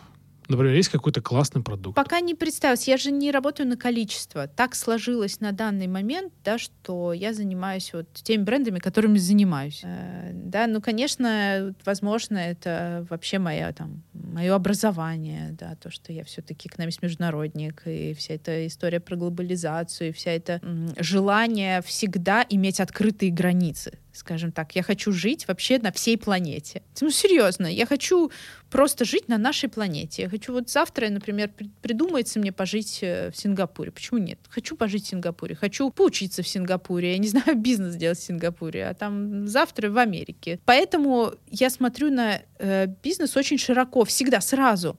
Например, есть какой-то классный продукт. Пока не представилась. Я же не работаю на количество. Так сложилось на данный момент, да, что я занимаюсь вот теми брендами, которыми занимаюсь. Э, Да, ну, конечно, возможно, это вообще моя там мое образование, да, то, что я все-таки экономист международник, и вся эта история про глобализацию, и вся это желание всегда иметь открытые границы, скажем так. Я хочу жить вообще на всей планете. Ну, серьезно, я хочу просто жить на нашей планете. Я хочу вот завтра, например, при- придумается мне пожить э, в Сингапуре. Почему нет? Хочу пожить в Сингапуре, хочу поучиться в Сингапуре, я не знаю, бизнес делать в Сингапуре, а там завтра в Америке. Поэтому я смотрю на э, бизнес очень широко, всегда, сразу.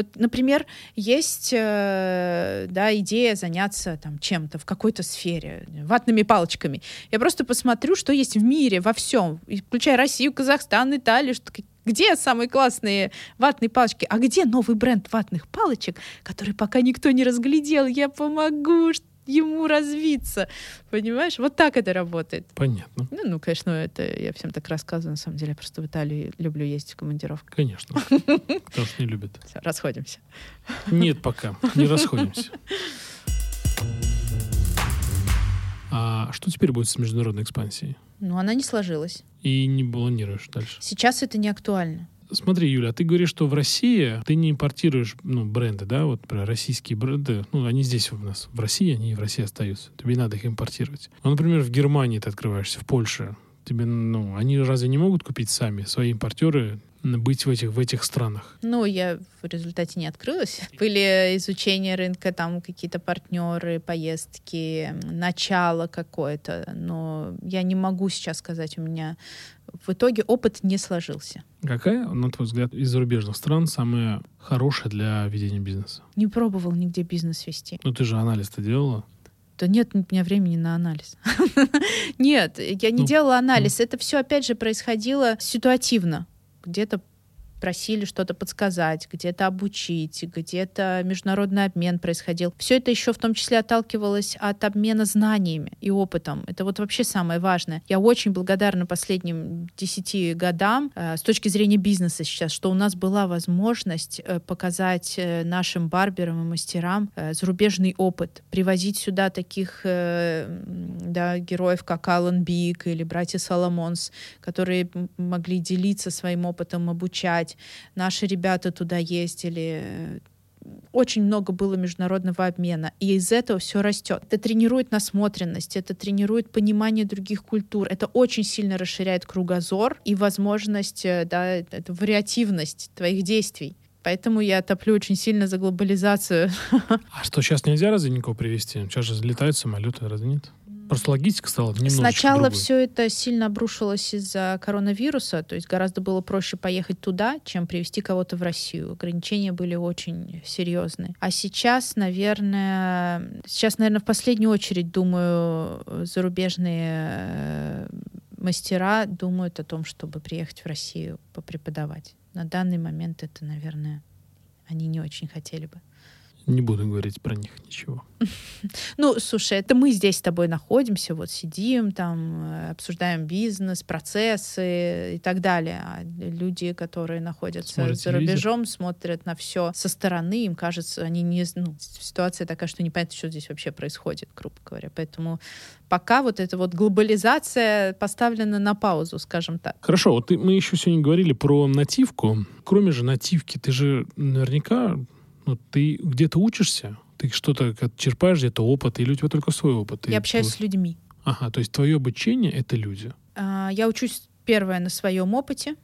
Вот, например, есть э, да, идея заняться там чем-то в какой-то сфере, ватными палочками. Я просто посмотрю, что есть в мире, во всем, включая Россию, Казахстан, Италию, что, где самые классные ватные палочки, а где новый бренд ватных палочек, который пока никто не разглядел, я помогу ш- ему развиться. Понимаешь? Вот так это работает. Понятно. Ну, ну, конечно, это я всем так рассказываю. На самом деле, я просто в Италии люблю ездить в командировку. Конечно. Кто ж не любит. Всё, расходимся. Нет пока, не расходимся. А что теперь будет с международной экспансией? Но она не сложилась. И не планируешь дальше? Сейчас это не актуально. Смотри, Юля, а ты говоришь, что в России ты не импортируешь ну, бренды, да, вот про российские бренды, ну, они здесь у нас, в России, они в России остаются. Тебе надо их импортировать. Ну, например, в Германии ты открываешься, в Польше. Тебе, ну, они разве не могут купить сами, свои импортеры, быть в этих, в этих странах? Ну, я в результате не открылась. Были изучения рынка, там какие-то партнеры, поездки, начало какое-то. Но я не могу сейчас сказать, у меня в итоге опыт не сложился. Какая, на твой взгляд, из зарубежных стран самая хорошая для ведения бизнеса? Не пробовал нигде бизнес вести. Ну, ты же анализ-то делала. Да нет у меня времени на анализ. Нет, я не Ну, делала анализ. Это все, опять же, происходило ситуативно. Где-то просили что-то подсказать, где-то обучить, где-то международный обмен происходил. Все это еще в том числе отталкивалось от обмена знаниями и опытом. Это вот вообще самое важное. Я очень благодарна последним десяти годам э, с точки зрения бизнеса сейчас, что у нас была возможность э, показать э, нашим барберам и мастерам зарубежный опыт, привозить сюда таких да, героев, как Алан Бик или братья Соломонс, которые могли делиться своим опытом, обучать. Наши ребята туда ездили. Очень много было международного обмена, и из этого все растет. Это тренирует насмотренность, это тренирует понимание других культур, это очень сильно расширяет кругозор и возможность, э, да, это вариативность твоих действий. Поэтому я топлю очень сильно за глобализацию. А что, сейчас нельзя разве никого привезти? Сейчас же летают самолеты, разве нет? Просто логистика стала немножечко Сначала другой. все это сильно обрушилось из-за коронавируса, то есть гораздо было проще поехать туда, чем привезти кого-то в Россию. Ограничения были очень серьезные. А сейчас, наверное, сейчас, наверное, в последнюю очередь, думаю, зарубежные э, мастера думают о том, чтобы приехать в Россию попреподавать. На данный момент это, наверное, они не очень хотели бы. Не буду говорить про них ничего. Ну, слушай, это мы здесь с тобой находимся, вот сидим, там, э, обсуждаем бизнес, процессы и так далее. А люди, которые находятся Смотрят за рубежом, смотрят на все со стороны, им кажется, они не... Ну, ситуация такая, что непонятно, что здесь вообще происходит, грубо говоря. Поэтому пока вот эта вот глобализация поставлена на паузу, скажем так. Хорошо, вот мы еще сегодня говорили про нативку. Кроме же нативки, ты же наверняка, ну, ты где-то учишься, ты что-то черпаешь где-то опыт, или у тебя только свой опыт? Я общаюсь с людьми. Ага, то есть твое обучение — это люди. А, я учусь, первое, на своем опыте,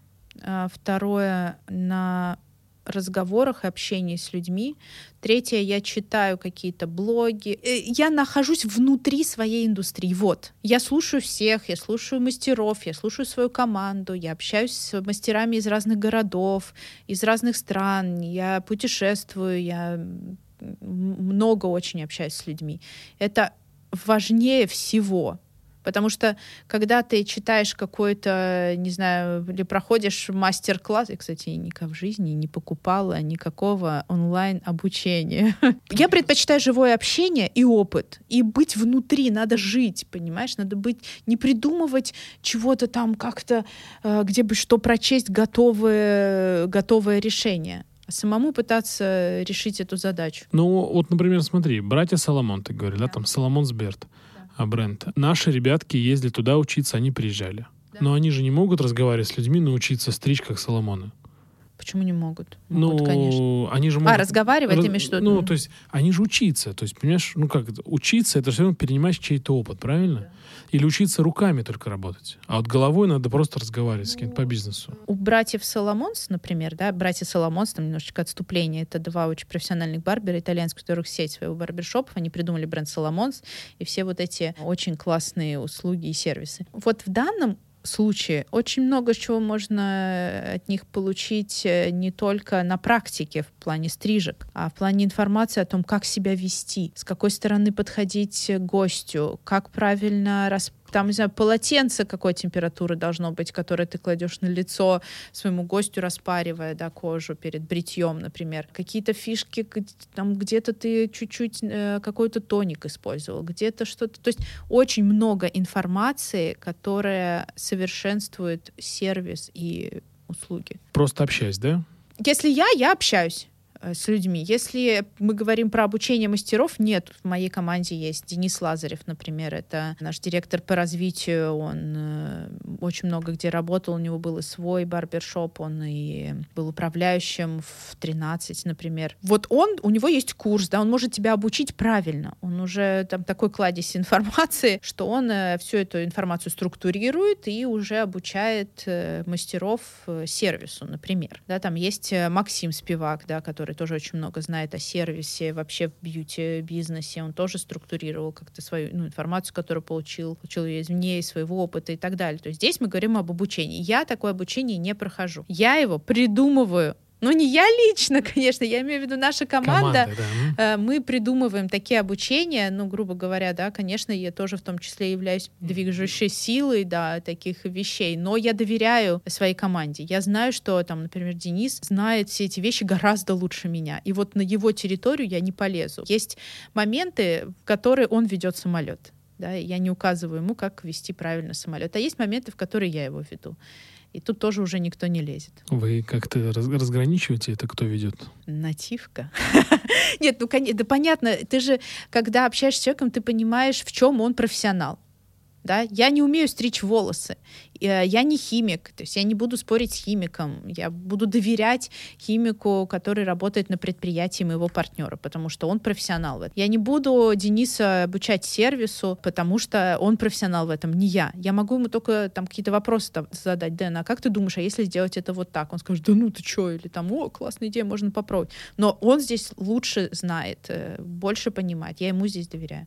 а, второе, на разговорах и общении с людьми. Третье, я читаю какие-то блоги. Э, я нахожусь внутри своей индустрии. Вот. Я слушаю всех, я слушаю мастеров, я слушаю свою команду, я общаюсь с мастерами из разных городов, из разных стран, я путешествую, я много очень общаюсь с людьми. Это важнее всего. Потому что когда ты читаешь какой-то, не знаю, или проходишь мастер-класс, я, кстати, никак в жизни не покупала никакого онлайн-обучения. Я предпочитаю живое общение и опыт. И быть внутри, надо жить, понимаешь? Надо быть, не придумывать чего-то там как-то, э, где бы что прочесть, готовое, готовое решение самому пытаться решить эту задачу. Ну, вот, например, смотри, братья Соломон, ты говоришь, да, да там Соломон Сберт, да. бренд. Наши ребятки ездили туда учиться, они приезжали. Да. Но они же не могут разговаривать с людьми, научиться стричь, как Соломоны. Почему не могут? Могут, ну, конечно. они же а, могут... А, разговаривать раз... ими что-то? Ну, то есть, они же учиться. То есть, понимаешь, ну как, учиться, это все равно перенимать чей-то опыт, правильно? Да. Или учиться руками только работать. А вот головой надо просто разговаривать с кем-то по бизнесу. У братьев Соломонс, например, да, братья Соломонс, там немножечко отступление, это два очень профессиональных барбера итальянских, у которых сеть своего барбершопов, они придумали бренд Соломонс и все вот эти очень классные услуги и сервисы. Вот в данном случае. Очень много чего можно от них получить э, не только на практике в плане стрижек, а в плане информации о том, как себя вести, с какой стороны подходить к гостю, как правильно расп там, не знаю, полотенце какой температуры должно быть, которое ты кладешь на лицо своему гостю, распаривая, да, кожу перед бритьем, например. Какие-то фишки, там где-то ты чуть-чуть э, какой-то тоник использовал, где-то что-то. То есть очень много информации, которая совершенствует сервис и услуги. Просто общаясь, да? Если я, я общаюсь. Э, с людьми. Если мы говорим про обучение мастеров, нет, в моей команде есть Денис Лазарев, например, это наш директор по развитию, он э, очень много где работал, у него был и свой барбершоп, он и был управляющим в 13, например. Вот он, у него есть курс, да, он может тебя обучить правильно, он уже там такой кладезь информации, что он э, всю эту информацию структурирует и уже обучает мастеров сервису, например. Да, там есть Максим Спивак, да, который который тоже очень много знает о сервисе, вообще в бьюти-бизнесе. Он тоже структурировал как-то свою ну, информацию, которую получил, получил ее извне, из своего опыта и так далее. То есть здесь мы говорим об обучении. Я такое обучение не прохожу. Я его придумываю ну, не я лично, конечно, я имею в виду наша команда. команда да. Э, мы придумываем такие обучения, ну, грубо говоря, да, конечно, я тоже в том числе являюсь движущей силой, да, таких вещей, но я доверяю своей команде. Я знаю, что там, например, Денис знает все эти вещи гораздо лучше меня, и вот на его территорию я не полезу. Есть моменты, в которые он ведет самолет, да, я не указываю ему, как вести правильно самолет, а есть моменты, в которые я его веду. И тут тоже уже никто не лезет. Вы как-то разграничиваете это, кто ведет? Нативка. Нет, ну, да понятно, ты же, когда общаешься с человеком, ты понимаешь, в чем он профессионал да, я не умею стричь волосы, э, я не химик, то есть я не буду спорить с химиком, я буду доверять химику, который работает на предприятии моего партнера, потому что он профессионал в этом. Я не буду Дениса обучать сервису, потому что он профессионал в этом, не я. Я могу ему только там какие-то вопросы задать, Дэн, а как ты думаешь, а если сделать это вот так? Он скажет, да ну ты чё, или там, о, классная идея, можно попробовать. Но он здесь лучше знает, э, больше понимает, я ему здесь доверяю.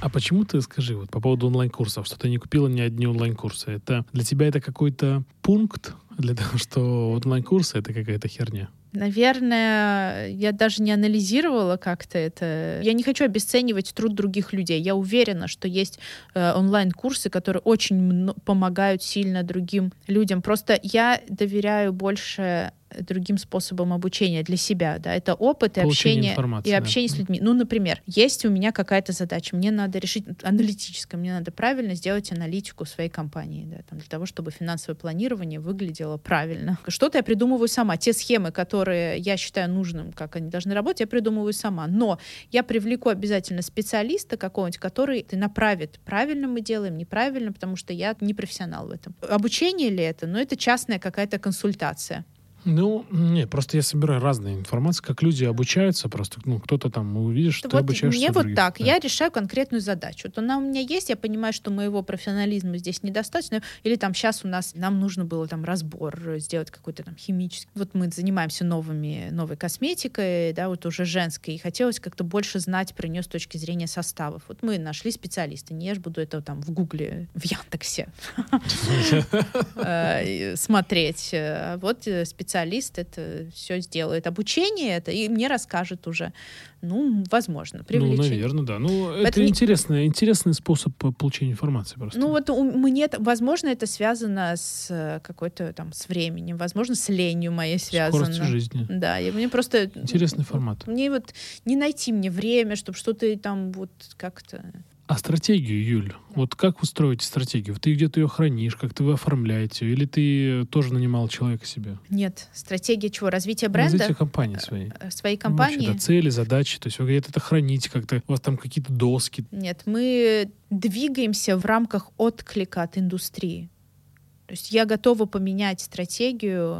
А почему ты, скажи, вот по поводу онлайн-курсов, что ты не купила ни одни онлайн-курсы, это для тебя это какой-то пункт для того, что онлайн-курсы это какая-то херня? Наверное, я даже не анализировала как-то это. Я не хочу обесценивать труд других людей. Я уверена, что есть э, онлайн-курсы, которые очень помогают сильно другим людям. Просто я доверяю больше другим способом обучения для себя, да, это опыт и Получение общение, и да. общение с людьми. Ну, например, есть у меня какая-то задача, мне надо решить аналитическое, мне надо правильно сделать аналитику своей компании, да, там, для того, чтобы финансовое планирование выглядело правильно. Что-то я придумываю сама. Те схемы, которые я считаю нужным, как они должны работать, я придумываю сама. Но я привлеку обязательно специалиста какого-нибудь, который ты направит, правильно мы делаем, неправильно, потому что я не профессионал в этом. Обучение ли это? Ну, это частная какая-то консультация. Ну, нет, просто я собираю разные информации, как люди обучаются, просто, ну, кто-то там увидишь, что ты вот обучаешься мне вот других, так, да. я решаю конкретную задачу. Вот она у меня есть, я понимаю, что моего профессионализма здесь недостаточно, или там сейчас у нас, нам нужно было там разбор сделать какой-то там химический. Вот мы занимаемся новыми, новой косметикой, да, вот уже женской, и хотелось как-то больше знать про нее с точки зрения составов. Вот мы нашли специалиста, не я ж буду это там в Гугле, в Яндексе э, смотреть. Э, Вот э, специалист это все сделает. Обучение это и мне расскажет уже. Ну, возможно, Ну, привлечение. наверное, да. Ну, это не- интересный, интересный способ получения информации просто. Ну вот у- мне, это- возможно, это связано с э, какой-то там с временем, возможно, с ленью моей связано. Скоростью жизни. Да, и мне просто Интересный формат. мне вот не найти мне время, чтобы что-то там вот как-то. А стратегию, Юль, вот как вы строите стратегию? Ты где-то ее хранишь, как ты вы оформляете? Или ты тоже нанимал человека себе? Нет, стратегия чего? Развитие бренда Развитие компании своей. э, своей Ну, вообще, компании. да, цели, задачи, то есть вы где-то это храните как-то, у вас там какие-то доски. Нет, мы двигаемся в рамках отклика от индустрии. То есть я готова поменять стратегию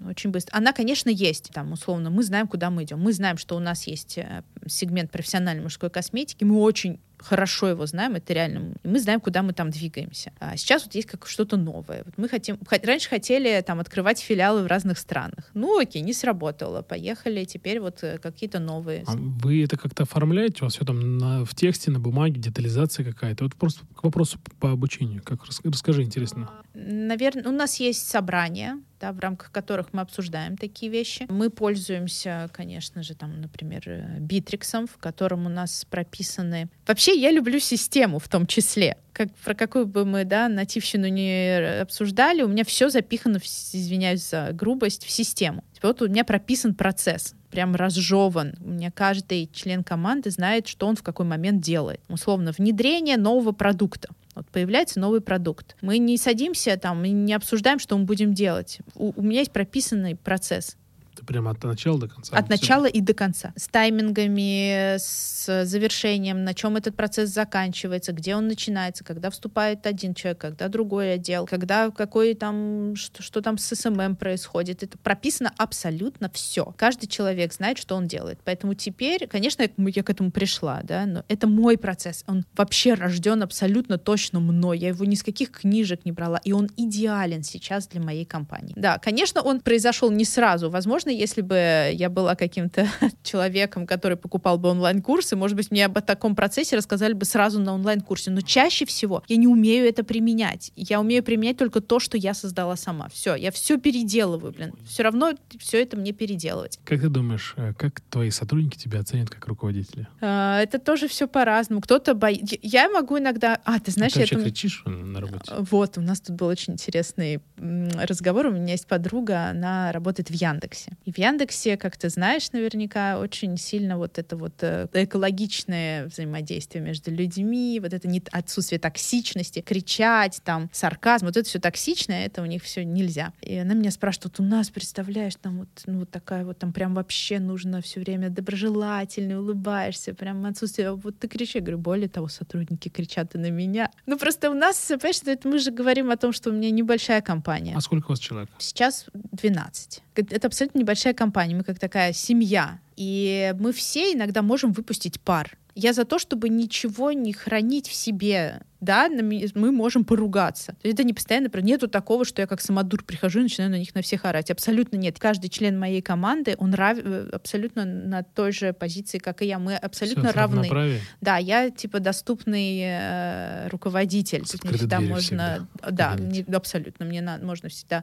э, очень быстро. Она, конечно, есть. Там, условно, мы знаем, куда мы идем. Мы знаем, что у нас есть э, сегмент профессиональной мужской косметики. Мы очень хорошо его знаем, это реально. Мы знаем, куда мы там двигаемся. А сейчас вот есть как что-то новое. Вот мы хотим... хо- Раньше хотели там открывать филиалы в разных странах. Ну, окей, не сработало. Поехали. Теперь вот э, какие-то новые. А вы это как-то оформляете? У вас все там на- в тексте, на бумаге, детализация какая-то? Вот просто к вопросу по обучению. Как, рас- расскажи, интересно. Наверное, у нас есть собрания, да, в рамках которых мы обсуждаем такие вещи. Мы пользуемся, конечно же, там, например, э, Битриксом, в котором у нас прописаны... Вообще, я люблю систему в том числе. Как, про какую бы мы, да, нативщину не обсуждали, у меня все запихано, в извиняюсь за грубость, в систему. Вот у меня прописан процесс, прям разжеван. У меня каждый член команды знает, что он в какой момент делает. Условно, внедрение нового продукта. Вот появляется новый продукт. Мы не садимся там и не обсуждаем, что мы будем делать. У, у меня есть прописанный процесс. Прямо от начала до конца. От начала и до конца. С таймингами, с завершением, на чем этот процесс заканчивается, где он начинается, когда вступает один человек, когда другой отдел, когда какой там, что, что там с СММ происходит. Это прописано абсолютно все. Каждый человек знает, что он делает. Поэтому теперь, конечно, я, я к этому пришла, да, но это мой процесс. Он вообще рожден абсолютно точно мной. Я его ни с каких книжек не брала, и он идеален сейчас для моей компании. Да, конечно, он произошел не сразу. Возможно, если бы я была каким-то человеком, который покупал бы онлайн-курсы, может быть, мне об таком процессе рассказали бы сразу на онлайн-курсе. Но чаще всего я не умею это применять. Я умею применять только то, что я создала сама. Все, я все переделываю, блин. Все равно все это мне переделывать. Как ты думаешь, э, как твои сотрудники тебя оценят как руководителя? А, Это тоже все по-разному. Кто-то боится. Я могу иногда... А, ты знаешь, ты я вообще там- кричишь э, на работе? Вот, у нас тут был очень интересный разговор. У меня есть подруга, она работает в Яндексе. И в Яндексе, как ты знаешь, наверняка очень сильно вот это вот э, экологичное взаимодействие между людьми, вот это не отсутствие токсичности, кричать, там, сарказм, вот это все токсичное, это у них все нельзя. И она меня спрашивает, вот у нас, представляешь, там вот, ну, вот такая вот, там прям вообще нужно все время доброжелательный, улыбаешься, прям отсутствие, вот ты кричишь. Я говорю, более того, сотрудники кричат и на меня. Ну, просто у нас, понимаешь, это мы же говорим о том, что у меня небольшая компания. А сколько у вас человек? Сейчас 12. Это абсолютно небольшая компания. Мы как такая семья. И мы все иногда можем выпустить пар. Я за то, чтобы ничего не хранить в себе. Да, мы можем поругаться. То есть это не постоянно, про- нету такого, что я как самодур прихожу и начинаю на них на всех орать. Абсолютно нет. Каждый член моей команды, он рав... э, абсолютно на той же позиции, как и я. Мы абсолютно Всё, равны. равноправие? Да, я типа доступный э, руководитель. С мне всегда можно, всегда да, мне- абсолютно. Мне на- можно всегда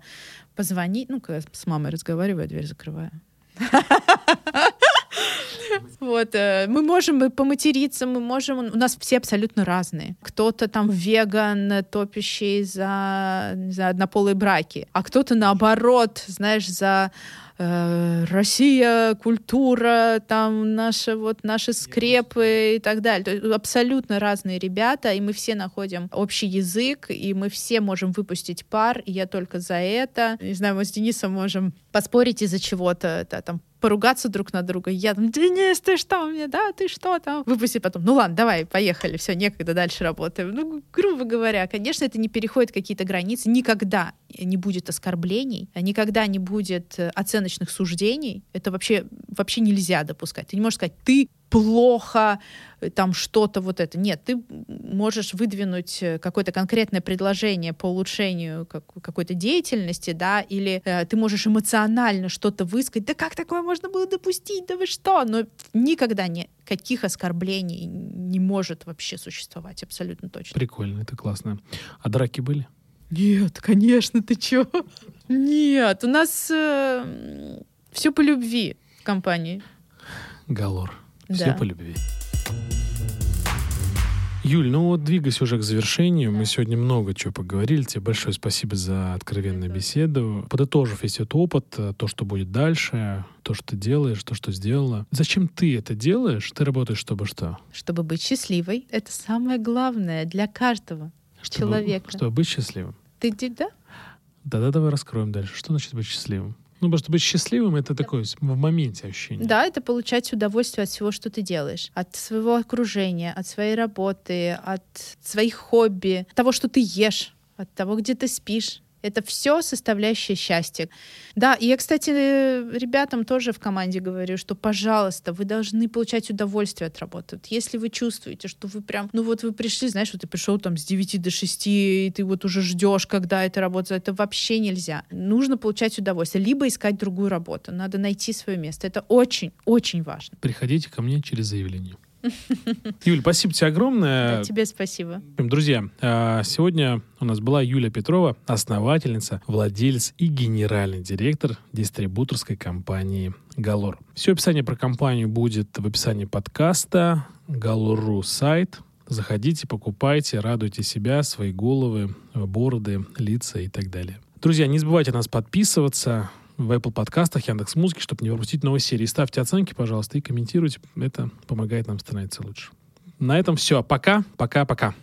позвонить. Ну, когда с мамой разговариваю, дверь закрываю. Вот, э, мы можем поматериться, мы можем... У нас все абсолютно разные. Кто-то там веган, топящий за, за однополые браки, а кто-то наоборот, знаешь, за э, Россия, культура, там наши вот наши скрепы и так далее. То есть абсолютно разные ребята, и мы все находим общий язык, и мы все можем выпустить пар, и я только за это. Не знаю, мы с Денисом можем поспорить из-за чего-то, да, там поругаться друг на друга. Я там, Денис, ты что мне, да, ты что там? Выпусти потом, ну ладно, давай, поехали, все, некогда, дальше работаем. Ну, грубо говоря, конечно, это не переходит какие-то границы, никогда не будет оскорблений, никогда не будет э, оценочных суждений. Это вообще, вообще нельзя допускать. Ты не можешь сказать, ты плохо, э, там что-то вот это. Нет, ты можешь выдвинуть э, какое-то конкретное предложение по улучшению как, какой-то деятельности, да, или э, ты можешь эмоционально что-то высказать. Да как такое можно было допустить? Да вы что? Но никогда не каких оскорблений не может вообще существовать, абсолютно точно. Прикольно, это классно. А драки были? Нет, конечно, ты чё? Нет, у нас э, все по любви в компании. Галор. Все да. по любви. Юль, ну вот двигаясь уже к завершению, мы сегодня много чего поговорили. Тебе большое спасибо за откровенную беседу. Подытожив весь этот опыт, э, то, что будет дальше, то, что ты делаешь, то, что сделала. Зачем ты это делаешь? Ты работаешь, чтобы что? Чтобы быть счастливой. Это самое главное для каждого чтобы, человека. Чтобы быть счастливым. Ты да? Да-да, давай раскроем дальше. Что значит быть счастливым? Ну, потому быть счастливым — это такое в моменте ощущение. Да, это получать удовольствие от всего, что ты делаешь. От своего окружения, от своей работы, от своих хобби, от того, что ты ешь, от того, где ты спишь. Это все составляющая счастья. Да, и я, кстати, ребятам тоже в команде говорю, что, пожалуйста, вы должны получать удовольствие от работы. Вот если вы чувствуете, что вы прям, ну вот вы пришли, знаешь, вот ты пришел там с 9 до 6, и ты вот уже ждешь, когда это работа, это вообще нельзя. Нужно получать удовольствие, либо искать другую работу. Надо найти свое место. Это очень-очень важно. Приходите ко мне через заявление. Юль, спасибо тебе огромное. Да, тебе спасибо. Друзья, а, сегодня у нас была Юля Петрова, основательница, владелец и генеральный директор дистрибуторской компании «Галор». Все описание про компанию будет в описании подкаста, Галору сайт. Заходите, покупайте, радуйте себя, свои головы, бороды, лица и так далее. Друзья, не забывайте нас подписываться, в Apple подкастах, Яндекс Музыки, чтобы не пропустить новые серии. Ставьте оценки, пожалуйста, и комментируйте. Это помогает нам становиться лучше. На этом все. Пока, пока, пока.